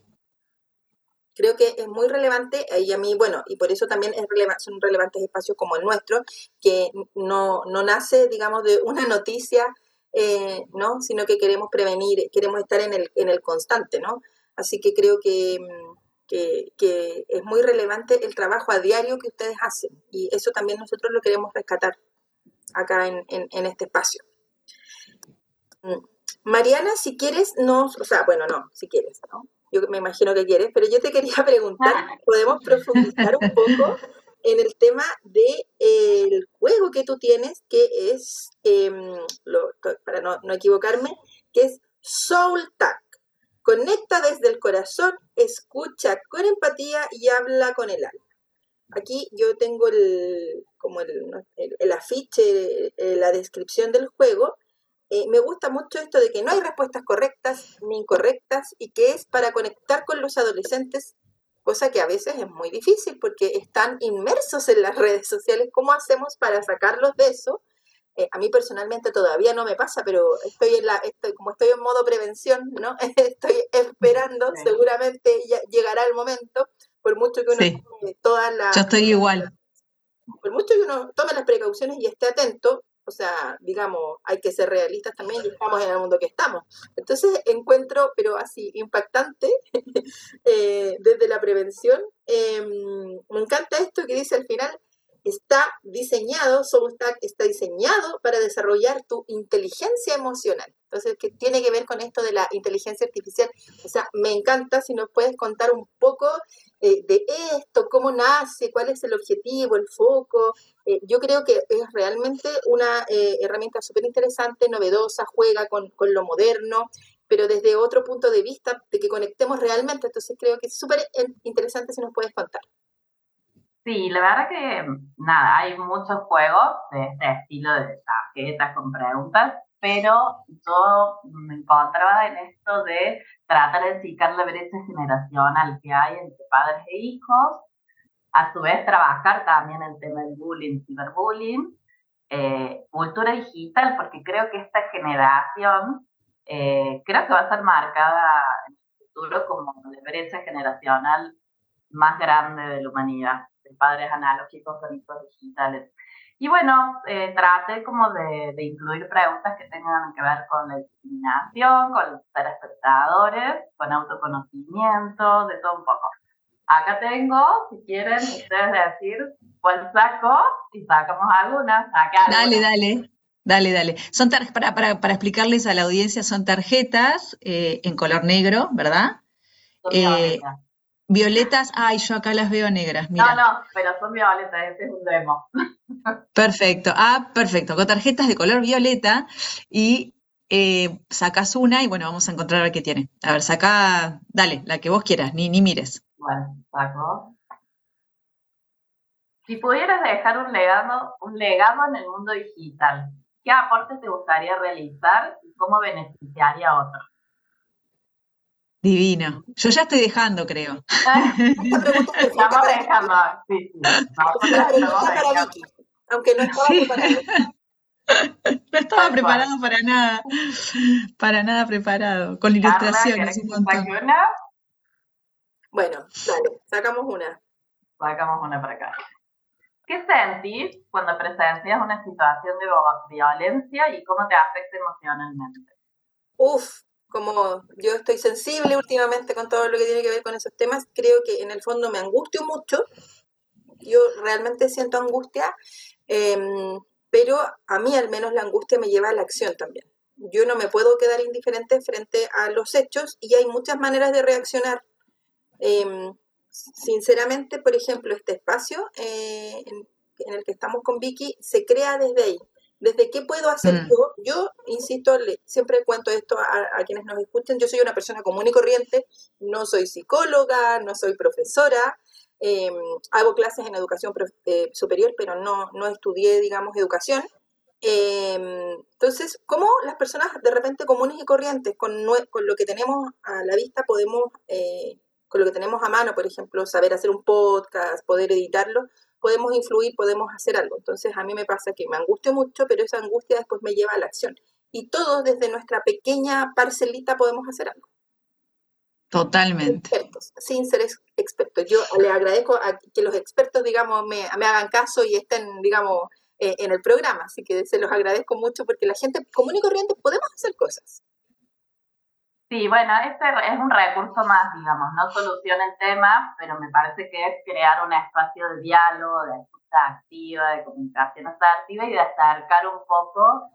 Creo que es muy relevante y a mí, bueno, y por eso también es son relevantes espacios como el nuestro, que no, no nace, digamos, de una (laughs) noticia, eh, ¿no? Sino que queremos prevenir, queremos estar en el, en el constante, ¿no? Así que creo que mm, que, es muy relevante el trabajo a diario que ustedes hacen y eso también nosotros lo queremos rescatar acá en, este espacio. Mm. Mariana, si quieres, nos, o sea, bueno, no, si quieres, ¿no? Yo me imagino que quieres, pero yo te quería (laughs) preguntar, ¿podemos profundizar un poco en el tema del de, juego que tú tienes, que es, em, para no, no, equivocarme, que es Soul Tag? Conecta desde el corazón, escucha con empatía y habla con el alma. Aquí yo tengo el, como el, el, afiche, eh, la descripción del juego. Eh, me gusta mucho esto de que no hay respuestas correctas ni incorrectas y que es para conectar con los adolescentes, cosa que a veces es muy difícil porque están inmersos en las (laughs) redes sociales. ¿Cómo hacemos para sacarlos de eso? Eh, a mí personalmente todavía no me pasa, pero estoy en la, estoy, como estoy en modo prevención, ¿no? (laughs) estoy esperando, seguramente ya llegará el momento, por mucho que uno tome todas las... Yo estoy igual. Por mucho que uno tome las precauciones y esté atento, o sea, digamos, hay que ser realistas también y estamos en el mundo que estamos. Entonces encuentro, pero así, impactante (laughs) eh, desde la prevención. Em, me encanta esto que dice al final, está diseñado, Substack está diseñado para desarrollar tu inteligencia emocional. Entonces, que tiene que ver con esto de la inteligencia artificial. O sea, me encanta si nos puedes contar un poco eh, de esto, cómo nace, cuál es el objetivo, el foco. Eh, yo creo que es realmente una eh, herramienta súper interesante, novedosa, juega con, con lo moderno, pero desde otro punto de vista, de que conectemos realmente. Entonces, creo que es súper interesante si nos puedes contar. Sí, la verdad que nada, hay muchos juegos de este estilo de tarjetas con preguntas, pero yo me encontraba en esto de tratar de achicar la brecha generacional que hay entre padres e hijos, a su vez trabajar también el tema del bullying, ciberbullying, eh, cultura digital, porque creo que esta generación eh, creo que va a ser marcada en el futuro como la brecha generacional más grande de la humanidad, de padres analógicos con hijos digitales. Y bueno, eh, traté como de, de, incluir preguntas que tengan que ver con la discriminación, con los espectadores, con autoconocimiento, de todo un poco. Acá tengo, si quieren ustedes decir cuál saco y sacamos algunas. Dale, dale. Dale, dale. Son para, para, para, explicarles a la audiencia, son tarjetas eh, en color negro, ¿verdad? Eh, violetas, ay, yo acá las veo negras. Mira. No, no, pero son violetas, este es un demo. (laughs) Perfecto, ah, perfecto, con tarjetas de color violeta y eh, sacas una y bueno, vamos a encontrar a ver qué tiene. A ver, saca, dale, la que vos quieras, ni, ni mires. Bueno, saco. Si pudieras dejar un legado, un legado en el mundo digital, ¿qué aporte te gustaría realizar y cómo beneficiaría a otros? Divino. Yo ya estoy dejando, creo. (laughs) Estamos dejando. Sí, sí. (laughs) Aunque no estaba preparado. (laughs) No estaba preparado para nada. Para nada preparado. Con ilustraciones. Un una? Bueno, dale, sacamos una. Sacamos una para acá. ¿Qué sentís cuando presencias una situación de violencia y cómo te afecta emocionalmente? Uf, como yo estoy sensible últimamente con todo lo que tiene que ver con esos temas, creo que en el fondo me angustio mucho. Yo realmente siento angustia, em, pero a mí al menos la angustia me lleva a la acción también. Yo no me puedo quedar indiferente frente a los hechos y hay muchas maneras de reaccionar. Em, sinceramente, por ejemplo, este espacio eh, en, el que estamos con Vicky se crea desde ahí. ¿Desde qué puedo hacer mm. yo? Yo, insisto, siempre cuento esto a, quienes nos escuchen, yo soy una persona común y corriente, no soy psicóloga, no soy profesora, em, hago clases en educación eh, superior, pero no, no estudié, digamos, educación. Em, entonces, ¿cómo las personas de repente comunes y corrientes, con, con lo que tenemos a la vista, podemos eh, con lo que tenemos a mano, por ejemplo, saber hacer un podcast, poder editarlo, podemos influir, podemos hacer algo. Entonces a mí me pasa que me angustio mucho, pero esa angustia después me lleva a la acción. Y todos desde nuestra pequeña parcelita podemos hacer algo. Totalmente. Expertos, sin ser expertos. Yo le agradezco a que los expertos, digamos, me, hagan caso y estén, digamos, eh, en el programa. Así que se los agradezco mucho porque la gente común y corriente podemos hacer cosas. Sí, bueno, este es un recurso más, digamos, no soluciona el tema, pero me parece que es crear un espacio de diálogo, de escucha activa, de comunicación asertiva y de acercar un poco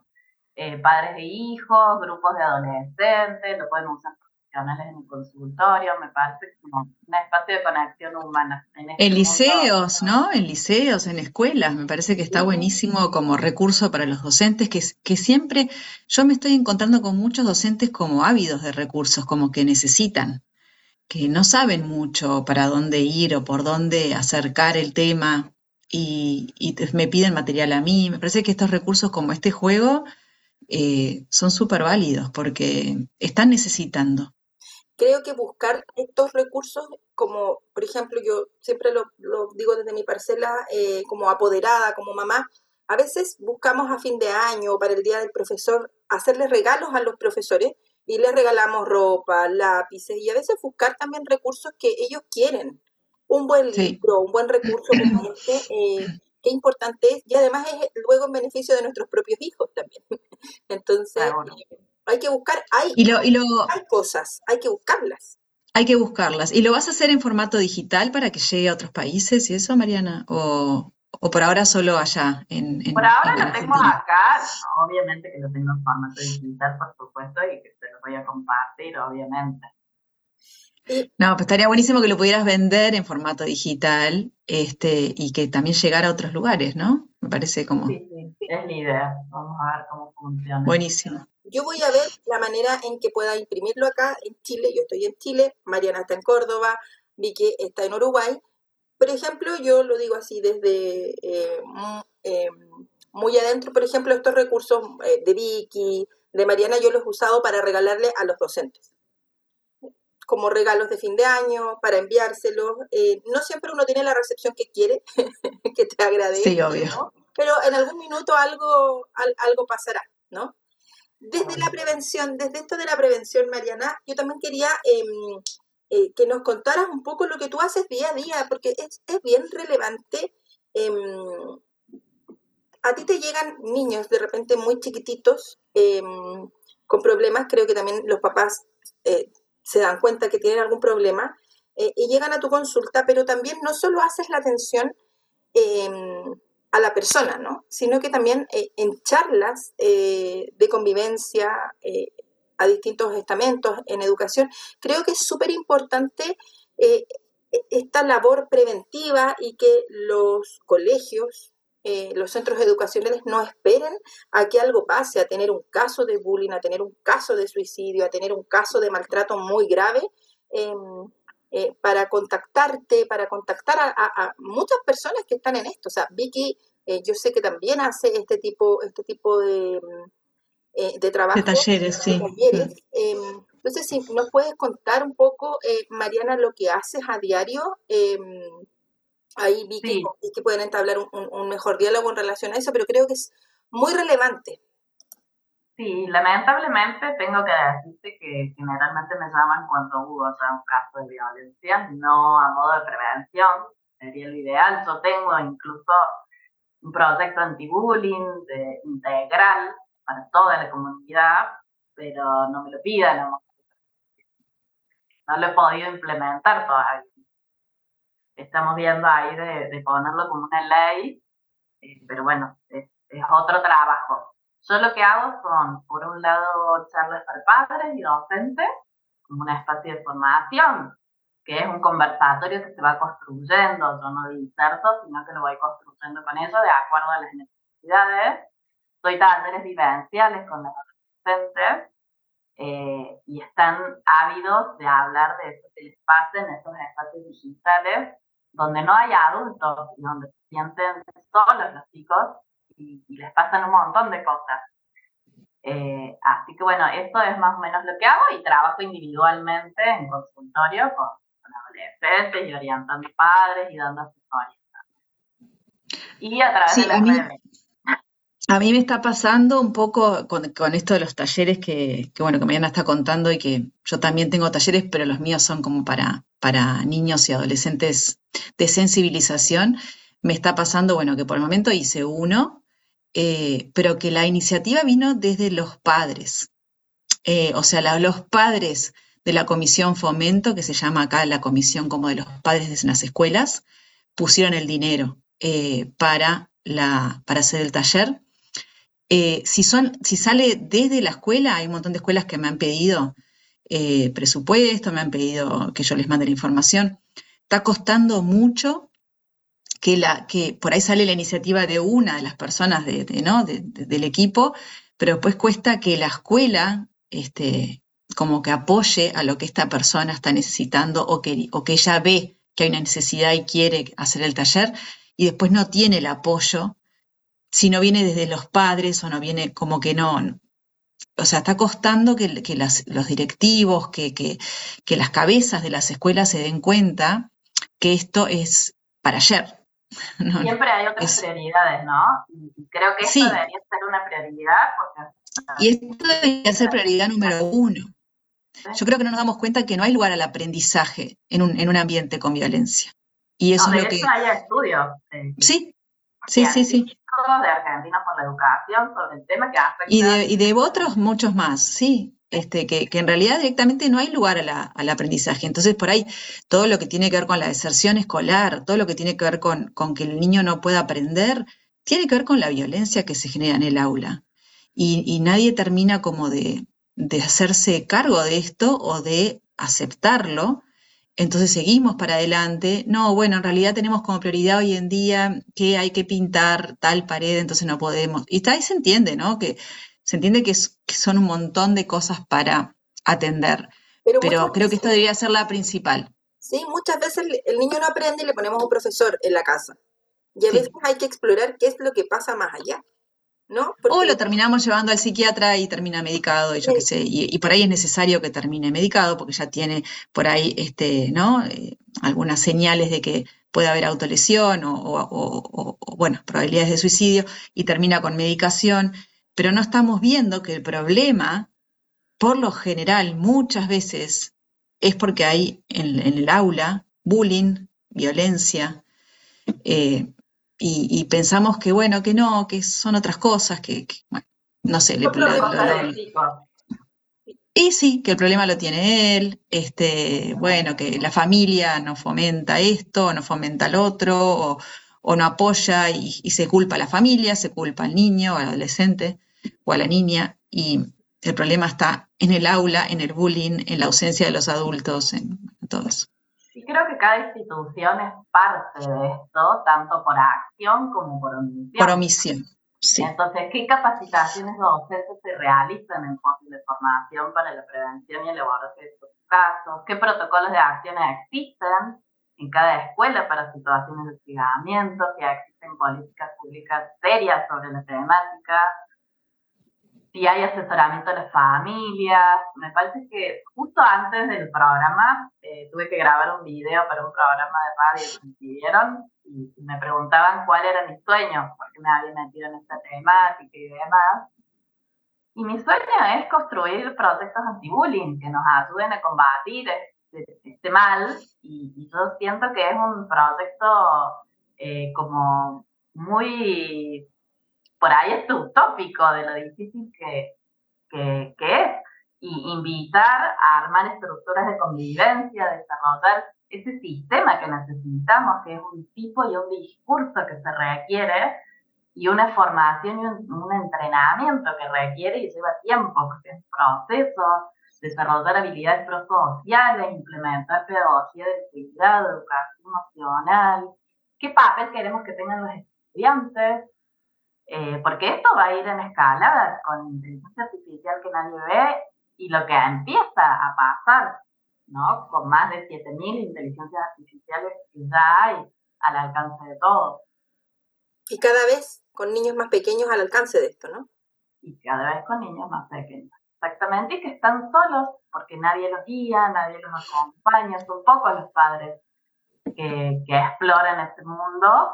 eh, padres de hijos, grupos de adolescentes, lo pueden usar en el consultorio, me parece como un espacio de conexión humana. En, este liceos, ¿no? En liceos, en escuelas, me parece que está buenísimo como recurso para los docentes, que, que siempre yo me estoy encontrando con muchos docentes como ávidos de recursos, como que necesitan, que no saben mucho para dónde ir o por dónde acercar el tema y, me piden material a mí. Me parece que estos recursos como este juego... Eh, son súper válidos porque están necesitando creo que buscar estos recursos, como por ejemplo yo siempre lo, digo desde mi parcela, eh, como apoderada, como mamá, a veces buscamos a fin de año o para el día del profesor hacerles regalos a los profesores y les regalamos ropa, lápices y a veces buscar también recursos que ellos quieren. Un buen libro, un buen recurso como (clears throat) este, eh, qué importante es y además es luego en beneficio de nuestros propios hijos también. (laughs) Entonces, hay que buscar, hay, hay cosas, hay que buscarlas. Hay que buscarlas. ¿Y lo vas a hacer en formato digital para que llegue a otros países y eso, Mariana? ¿O, por ahora solo allá? En, por ahora lo tengo acá, obviamente que lo tengo en formato digital, por supuesto, y que te lo voy a compartir, obviamente. No, pues estaría buenísimo que lo pudieras vender en formato digital este, y que también llegara a otros lugares, ¿no? Me parece como... Sí, sí, es la idea. Vamos a ver cómo funciona. Buenísimo. Yo voy a ver la manera en que pueda imprimirlo acá en Chile. Yo estoy en Chile, Mariana está en Córdoba, Vicky está en Uruguay. por ejemplo, yo lo digo así desde eh, eh, muy adentro, por ejemplo, estos recursos eh, de Vicky, de Mariana, yo los he usado para regalarle a los docentes como regalos de fin de año, para enviárselos. no siempre uno tiene la recepción que quiere, (laughs) que te agradece, sí, obvio. pero en algún minuto algo, algo pasará, ¿no? Desde la prevención, desde esto de la prevención, Mariana, yo también quería em, eh, que nos contaras un poco lo que tú haces día a día, porque es, bien relevante. Em, a ti te llegan niños de repente muy chiquititos em, con problemas, creo que también los papás eh, se dan cuenta que tienen algún problema eh, y llegan a tu consulta, pero también no solo haces la atención a la persona, ¿no? sino que también en charlas de convivencia, a distintos estamentos en educación, creo que es súper importante eh, esta labor preventiva y que los colegios, eh, los centros educacionales no esperen a que algo pase, a tener un caso de bullying, a tener un caso de suicidio, a tener un caso de maltrato muy grave. Em, eh, para contactarte, para contactar a, muchas personas que están en esto. O sea, Vicky, yo sé que también hace este tipo, este tipo de, eh, de trabajo. De talleres, sí. Em, entonces, si nos puedes contar un poco, eh, Mariana, lo que haces a diario, em, ahí vi que, pueden entablar un, mejor diálogo en relación a eso, pero creo que es muy relevante. Sí, lamentablemente tengo que decirte que generalmente me llaman cuando hubo un caso de violencia, no a modo de prevención, sería lo ideal. Yo tengo incluso un proyecto anti-bullying integral para toda la comunidad, pero no me lo pidan. No, lo he podido implementar todavía. Estamos viendo ahí de, ponerlo como una ley, eh, pero bueno, es, otro trabajo. Yo lo que hago son, por un lado, charlas para padres y docentes, como una especie de formación, que es un conversatorio que se va construyendo, yo no inserto, sino que lo voy construyendo con ellos de acuerdo a las necesidades. Doy talleres vivenciales con los adolescentes eh, y están ávidos de hablar de eso que les pasa en esos espacios digitales donde no hay adultos y donde se sienten solos los chicos y, les pasan un montón de cosas. Eh, así que bueno, esto es más o menos lo que hago y trabajo individualmente en consultorio con, adolescentes y orientando padres y dando asesoría. Y a través de las redes. A mí me está pasando un poco con, esto de los talleres que, bueno, que Mariana está contando y que yo también tengo talleres, pero los míos son como para, para niños y adolescentes de sensibilización. Me está pasando, bueno, que por el momento hice uno, eh, pero que la iniciativa vino desde los padres. Eh, o sea, los padres de la comisión fomento, que se llama acá la comisión como de los padres de las escuelas, pusieron el dinero eh, para, la, para hacer el taller si, son, si sale desde la escuela, hay un montón de escuelas que me han pedido presupuesto, me han pedido que yo les mande la información. Está costando mucho que, que por ahí sale la iniciativa de una de las personas de, del equipo, pero después cuesta que la escuela este, como que apoye a lo que esta persona está necesitando o que, o que ella ve que hay una necesidad y quiere hacer el taller y después no tiene el apoyo si no viene desde los padres o no viene como que no. O sea, está costando que, los directivos, que, que, las cabezas de las escuelas se den cuenta que esto es para ayer. (laughs) Siempre hay otras prioridades, ¿no? Y creo que esto debería ser una prioridad. Porque... Y esto debería ser prioridad número uno. Yo creo que no nos damos cuenta que no hay lugar al aprendizaje en un, en un ambiente con violencia. Y eso es lo que. hay estudios. Eh, sí, sí, sí, sí de Argentina por la Educación sobre el tema que afecta. Y de, y de otros muchos más, sí. Este, que, en realidad directamente no hay lugar al aprendizaje. Entonces, por ahí, todo lo que tiene que ver con la deserción escolar, todo lo que tiene que ver con, que el niño no pueda aprender, tiene que ver con la violencia que se genera en el aula. Y, y nadie termina como de, de hacerse cargo de esto o de aceptarlo entonces seguimos para adelante. No, bueno, en realidad tenemos como prioridad hoy en día que hay que pintar tal pared, entonces no podemos. Y ahí se entiende, ¿no? Que se entiende que, son un montón de cosas para atender. Pero, creo que esto debería ser la principal. ¿sí? Muchas veces el niño no aprende y le ponemos un profesor en la casa. Y a veces hay que explorar qué es lo que pasa más allá. ¿No? O lo terminamos llevando al psiquiatra y termina medicado, y yo qué sé, y, por ahí es necesario que termine medicado porque ya tiene por ahí este, ¿no? Eh, algunas señales de que puede haber autolesión o, o, bueno, probabilidades de suicidio y termina con medicación, pero no estamos viendo que el problema, por lo general, muchas veces es porque hay en, el aula bullying, violencia, eh, y, pensamos que bueno, que no, que son otras cosas, que, bueno, no sé, le, y sí, que el problema lo tiene él, este, bueno, que la familia no fomenta esto, no fomenta el otro, o, no apoya y, se culpa a la familia, se culpa al niño, al adolescente o a la niña, y el problema está en el aula, en el bullying, en la ausencia de los adultos, en, todo eso. Y creo que cada institución es parte de esto, tanto por acción como por omisión. Por omisión. Sí. Entonces, ¿qué capacitaciones docentes se realizan en cursos de formación para la prevención y el abordaje de estos casos? ¿Qué protocolos de acciones existen en cada escuela para situaciones de hostigamiento? Si existen políticas públicas serias sobre la temática, si hay asesoramiento de las familias. Me parece que justo antes del programa eh, tuve que grabar un video para un programa de radio que me pidieron y, me preguntaban cuál era mi sueño, porque me había metido en esta temática y demás. Y mi sueño es construir proyectos anti-bullying que nos ayuden a combatir este, este mal y, yo siento que es un proyecto eh, como muy por ahí es utópico de lo difícil que, que, es. Y invitar a armar estructuras de convivencia, desarrollar ese sistema que necesitamos, que es un tipo y un discurso que se requiere, y una formación y un, entrenamiento que requiere y lleva tiempo, porque es un proceso, desarrollar habilidades prosociales, implementar pedagogía del cuidado, educación emocional, qué papel queremos que tengan los estudiantes, eh, porque esto va a ir en escalada con inteligencia artificial que nadie ve y lo que empieza a pasar, ¿no? Con más de 7.000 inteligencias artificiales que ya hay al alcance de todos. Y cada vez con niños más pequeños al alcance de esto, ¿no? Y cada vez con niños más pequeños. Exactamente, y que están solos porque nadie los guía, nadie los acompaña, son pocos los padres que, que exploran este mundo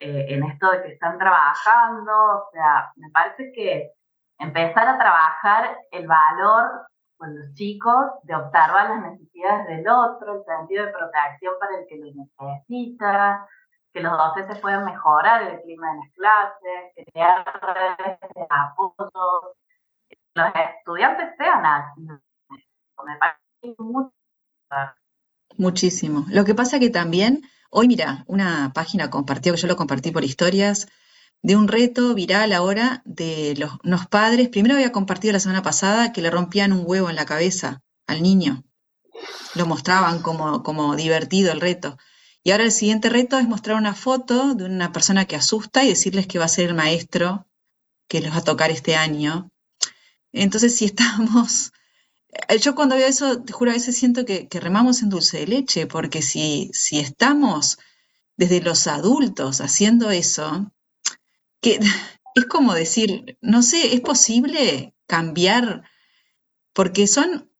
eh, en esto de que están trabajando, o sea, me parece que empezar a trabajar el valor con los chicos de observar las necesidades del otro, el sentido de protección para el que lo necesita, que los docentes puedan mejorar el clima de las clases, crear redes de apoyo, los estudiantes sean activos. Me parece mucho. Muchísimo. Lo que pasa que también Hoy, mira, una página compartió, que yo lo compartí por historias, de un reto viral ahora de los, unos padres. Primero había compartido la semana pasada que le rompían un huevo en la cabeza al niño. Lo mostraban como, como divertido el reto. Y ahora el siguiente reto es mostrar una foto de una persona que asusta y decirles que va a ser el maestro que les va a tocar este año. Entonces, si estamos yo cuando veo eso, te juro, a veces siento que, remamos en dulce de leche, porque si, si estamos desde los adultos haciendo eso, que (laughs) es como decir, no sé, ¿es posible cambiar? Porque son,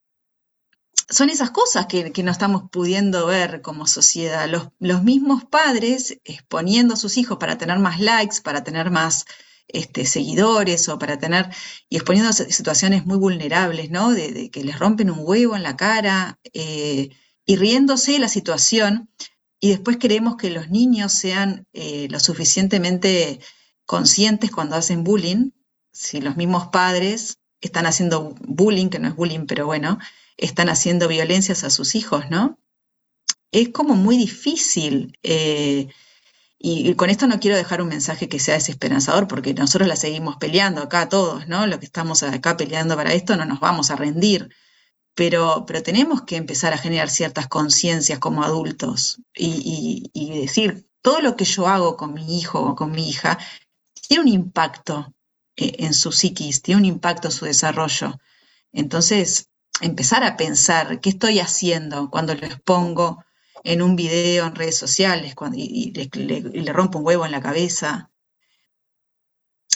son esas cosas que, no estamos pudiendo ver como sociedad. Los, los mismos padres exponiendo a sus hijos para tener más likes, para tener más este, seguidores o para tener, y exponiendo situaciones muy vulnerables, ¿no? De, que les rompen un huevo en la cara eh, y riéndose de la situación, y después queremos que los niños sean eh, lo suficientemente conscientes cuando hacen bullying, si los mismos padres están haciendo bullying, que no es bullying, pero bueno, están haciendo violencias a sus hijos, ¿no? Es como muy difícil. Eh, y, con esto no quiero dejar un mensaje que sea desesperanzador, porque nosotros la seguimos peleando acá todos, ¿no? Los que estamos acá peleando para esto no nos vamos a rendir. Pero, pero tenemos que empezar a generar ciertas conciencias como adultos y, decir, todo lo que yo hago con mi hijo o con mi hija tiene un impacto eh, en su psiquis, tiene un impacto en su desarrollo. Entonces, empezar a pensar qué estoy haciendo cuando lo expongo en un video en redes sociales y, le, rompo un huevo en la cabeza.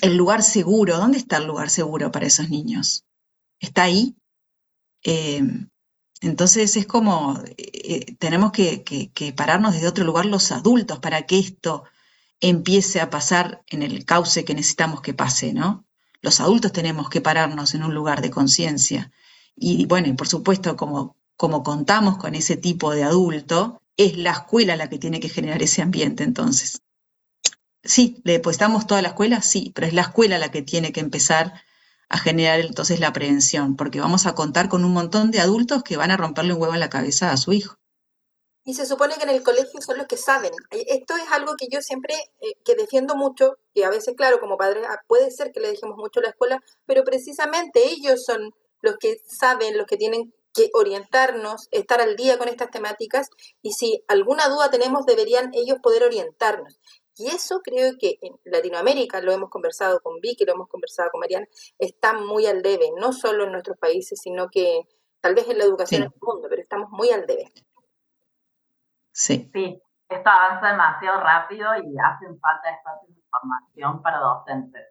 El lugar seguro, ¿dónde está el lugar seguro para esos niños? ¿Está ahí? Eh, entonces es como, eh, tenemos que, que, pararnos desde otro lugar los adultos para que esto empiece a pasar en el cauce que necesitamos que pase, ¿no? Los adultos tenemos que pararnos en un lugar de conciencia. Y bueno, y por supuesto, como, como contamos con ese tipo de adulto, es la escuela la que tiene que generar ese ambiente entonces. Sí, le depositamos toda la escuela, sí, pero es la escuela la que tiene que empezar a generar entonces la prevención, porque vamos a contar con un montón de adultos que van a romperle un huevo en la cabeza a su hijo. Y se supone que en el colegio son los que saben. Esto es algo que yo siempre, eh, que defiendo mucho, y a veces, claro, como padres, ah, puede ser que le dejemos mucho la escuela, pero precisamente ellos son los que saben, los que tienen que orientarnos, estar al día con estas temáticas, y si alguna duda tenemos, deberían ellos poder orientarnos. Y eso creo que en Latinoamérica, lo hemos conversado con Vicky, lo hemos conversado con Mariana, está muy al debe, no solo en nuestros países, sino que tal vez en la educación en el mundo, pero estamos muy al debe. Sí. Sí, esto avanza demasiado rápido y hacen falta espacios de formación para docentes,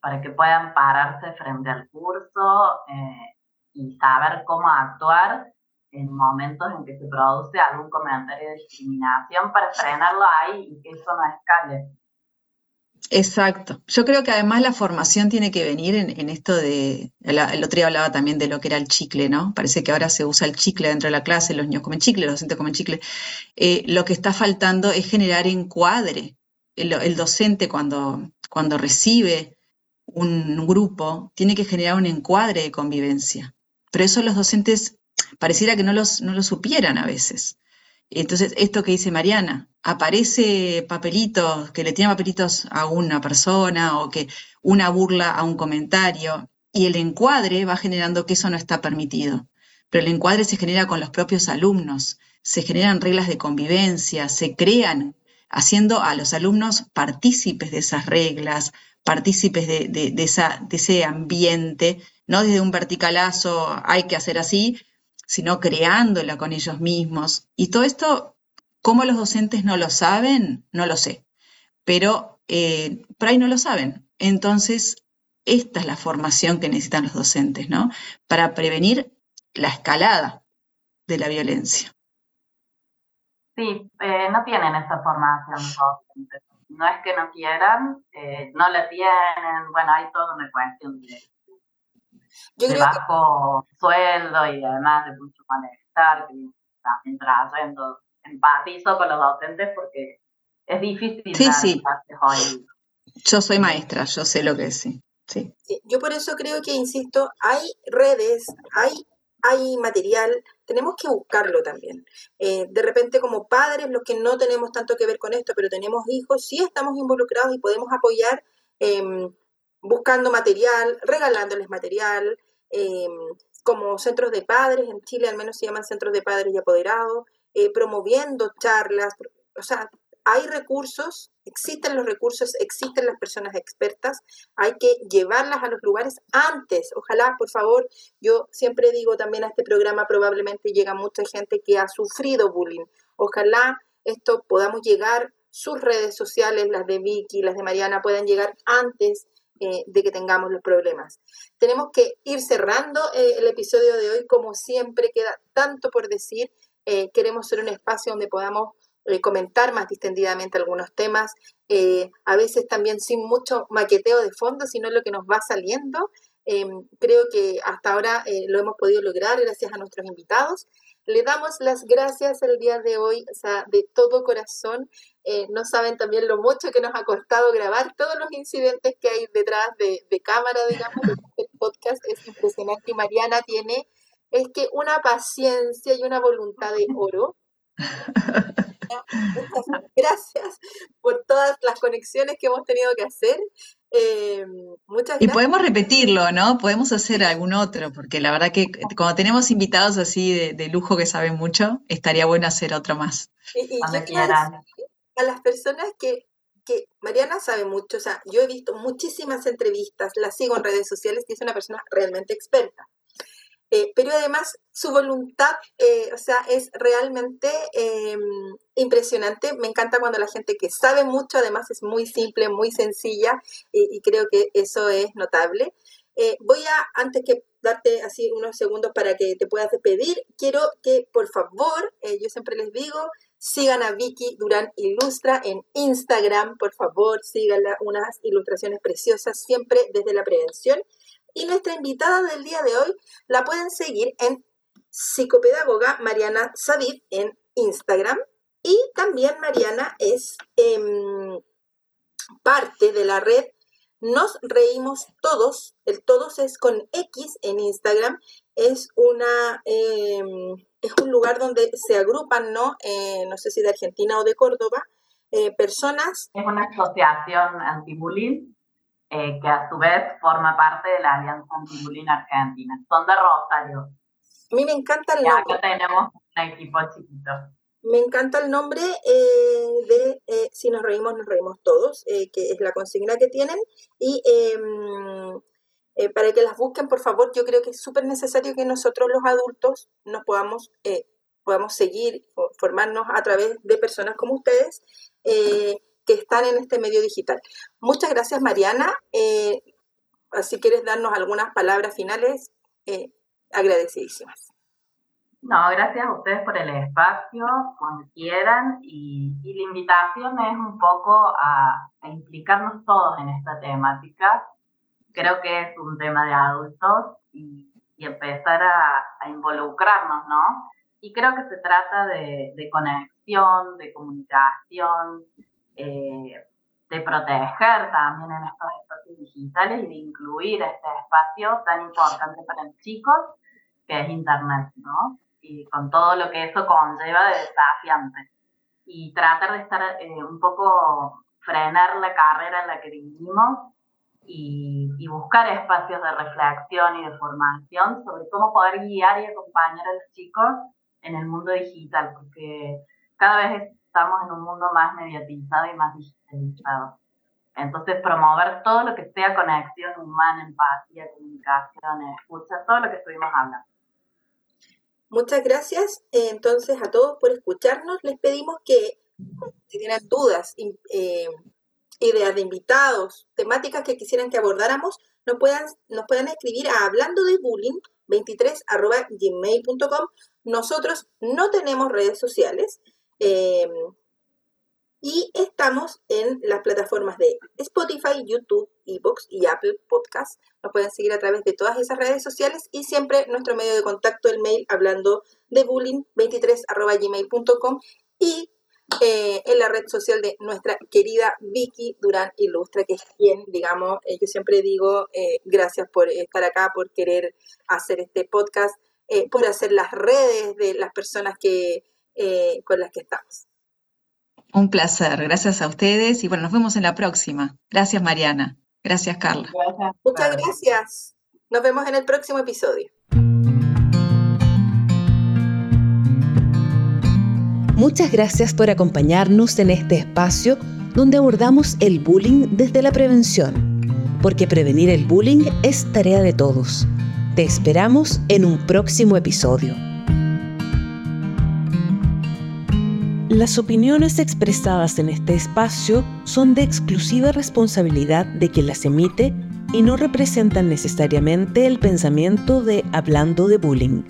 para que puedan pararse frente al curso eh, y saber cómo actuar en momentos en que se produce algún comentario de discriminación para frenarlo ahí y que eso no escale. Exacto. Yo creo que además la formación tiene que venir en, esto de, el, otro día hablaba también de lo que era el chicle, ¿no? Parece que ahora se usa el chicle dentro de la clase, los niños comen chicle, los docentes comen chicle. Eh, lo que está faltando es generar encuadre. El, docente cuando, cuando recibe un grupo tiene que generar un encuadre de convivencia. Pero eso los docentes pareciera que no los, no lo supieran a veces. Entonces, esto que dice Mariana, aparece papelitos, que le tiene papelitos a una persona o que una burla a un comentario, y el encuadre va generando que eso no está permitido. Pero el encuadre se genera con los propios alumnos, se generan reglas de convivencia, se crean, haciendo a los alumnos partícipes de esas reglas, partícipes de, de, esa, de ese ambiente, no desde un verticalazo, hay que hacer así, sino creándola con ellos mismos. Y todo esto, ¿cómo los docentes no lo saben? No lo sé. Pero eh, por ahí no lo saben. Entonces, esta es la formación que necesitan los docentes, ¿no? Para prevenir la escalada de la violencia. Sí, eh, no tienen esa formación docentes. No es que no quieran, eh, no la tienen, bueno, hay toda una cuestión de yo de bajo sueldo y además de mucho malestar, que también trayendo, empatizo con los docentes porque es difícil. Sí, sí. Yo soy maestra, yo sé lo que es, sí. sí. Yo por eso creo que, insisto, hay redes, hay, hay material, tenemos que buscarlo también. Eh, de repente como padres, los que no tenemos tanto que ver con esto, pero tenemos hijos, sí estamos involucrados y podemos apoyar. Eh, buscando material, regalándoles material, em, como centros de padres, en Chile al menos se llaman centros de padres y apoderados, eh, promoviendo charlas, o sea, hay recursos, existen los recursos, existen las personas expertas, hay que llevarlas a los lugares antes. Ojalá, por favor, yo siempre digo también a este programa, probablemente llega mucha gente que ha sufrido bullying. Ojalá esto podamos llegar, sus redes sociales, las de Vicky, las de Mariana, puedan llegar antes eh, de que tengamos los problemas. Tenemos que ir cerrando eh, el episodio de hoy, como siempre queda tanto por decir. Eh, queremos ser un espacio donde podamos comentar más distendidamente algunos temas, a veces también sin mucho maqueteo de fondo, sino lo que nos va saliendo. Em, creo que hasta ahora lo hemos podido lograr gracias a nuestros invitados. Le damos las gracias el día de hoy, o sea, de todo corazón. Eh, no saben también lo mucho que nos ha costado grabar todos los incidentes que hay detrás de, cámara, digamos, del podcast. Es impresionante y Mariana tiene, es que una paciencia y una voluntad de oro. (laughs) Muchas (laughs) gracias por todas las conexiones que hemos tenido que hacer. Eh, muchas Y podemos repetirlo, ¿no? Podemos hacer algún otro, porque la verdad que cuando tenemos invitados así de, lujo que saben mucho, estaría bueno hacer otro más. Y, a las personas que, que Mariana sabe mucho, o sea, yo he visto muchísimas entrevistas, la sigo en redes sociales y es una persona realmente experta. Eh, pero además su voluntad, eh, o sea, es realmente em, impresionante. Me encanta cuando la gente que sabe mucho, además es muy simple, muy sencilla, y, creo que eso es notable. Eh, voy a, antes que darte así unos segundos para que te puedas despedir, quiero que por favor, yo siempre les digo, sigan a Vicky Durán Ilustra en Instagram, por favor, síganla, unas ilustraciones preciosas, siempre desde la prevención. Y nuestra invitada del día de hoy la pueden seguir en psicopedagoga Mariana Savid en Instagram. Y también Mariana es em, parte de la red Nos Reímos Todos. El todos es con X en Instagram. Es una em, es un lugar donde se agrupan, ¿no? Eh, no sé si de Argentina o de Córdoba, eh, personas. Es una asociación anti-bullying eh, que a su vez forma parte de la Alianza Anti-Bullying Argentina. Son de Rosario. A mí me encanta el nombre. Acá tenemos un equipo chiquito. Me encanta el nombre eh, de eh, Si nos reímos, nos reímos todos, que es la consigna que tienen. Y em, para que las busquen, por favor, yo creo que es súper necesario que nosotros los adultos nos podamos, podamos seguir, formarnos a través de personas como ustedes que están en este medio digital. Muchas gracias, Mariana. Eh, si quieres darnos algunas palabras finales, eh, agradecidísimas. No, gracias a ustedes por el espacio, cuando quieran, y, la invitación es un poco a, implicarnos todos en esta temática. Creo que es un tema de adultos y, empezar a, involucrarnos, ¿no? Y creo que se trata de, de conexión, de comunicación, eh, de proteger también en estos espacios digitales y de incluir este espacio tan importante para los chicos que es Internet, ¿no? Y con todo lo que eso conlleva de desafiante. Y tratar de estar eh, un poco, frenar la carrera en la que vivimos y, y, buscar espacios de reflexión y de formación sobre cómo poder guiar y acompañar a los chicos en el mundo digital, porque cada vez es estamos en un mundo más mediatizado y más digitalizado. Entonces, promover todo lo que sea conexión humana, empatía, comunicación, escucha, todo lo que estuvimos hablando. Muchas gracias eh, entonces a todos por escucharnos. Les pedimos que si tienen dudas, eh, ideas de invitados, temáticas que quisieran que abordáramos, nos puedan, nos puedan escribir a hablando de bullying 23 gmail.com. Nosotros no tenemos redes sociales, Em, y estamos en las plataformas de Spotify, YouTube, Evox y Apple Podcast. Nos pueden seguir a través de todas esas redes sociales y siempre nuestro medio de contacto, el mail hablando de bullying 23.gmail.com y eh, en la red social de nuestra querida Vicky Durán Ilustra, que es quien, digamos, eh, yo siempre digo eh, gracias por estar acá, por querer hacer este podcast, por hacer las redes de las personas que eh, con las que estamos. Un placer, gracias a ustedes y bueno, nos vemos en la próxima. Gracias Mariana, gracias Carla. Muchas gracias. Nos vemos en el próximo episodio. Muchas gracias por acompañarnos en este espacio donde abordamos el bullying desde la prevención, porque prevenir el bullying es tarea de todos. Te esperamos en un próximo episodio. Las opiniones expresadas en este espacio son de exclusiva responsabilidad de quien las emite y no representan necesariamente el pensamiento de Hablando de Bullying.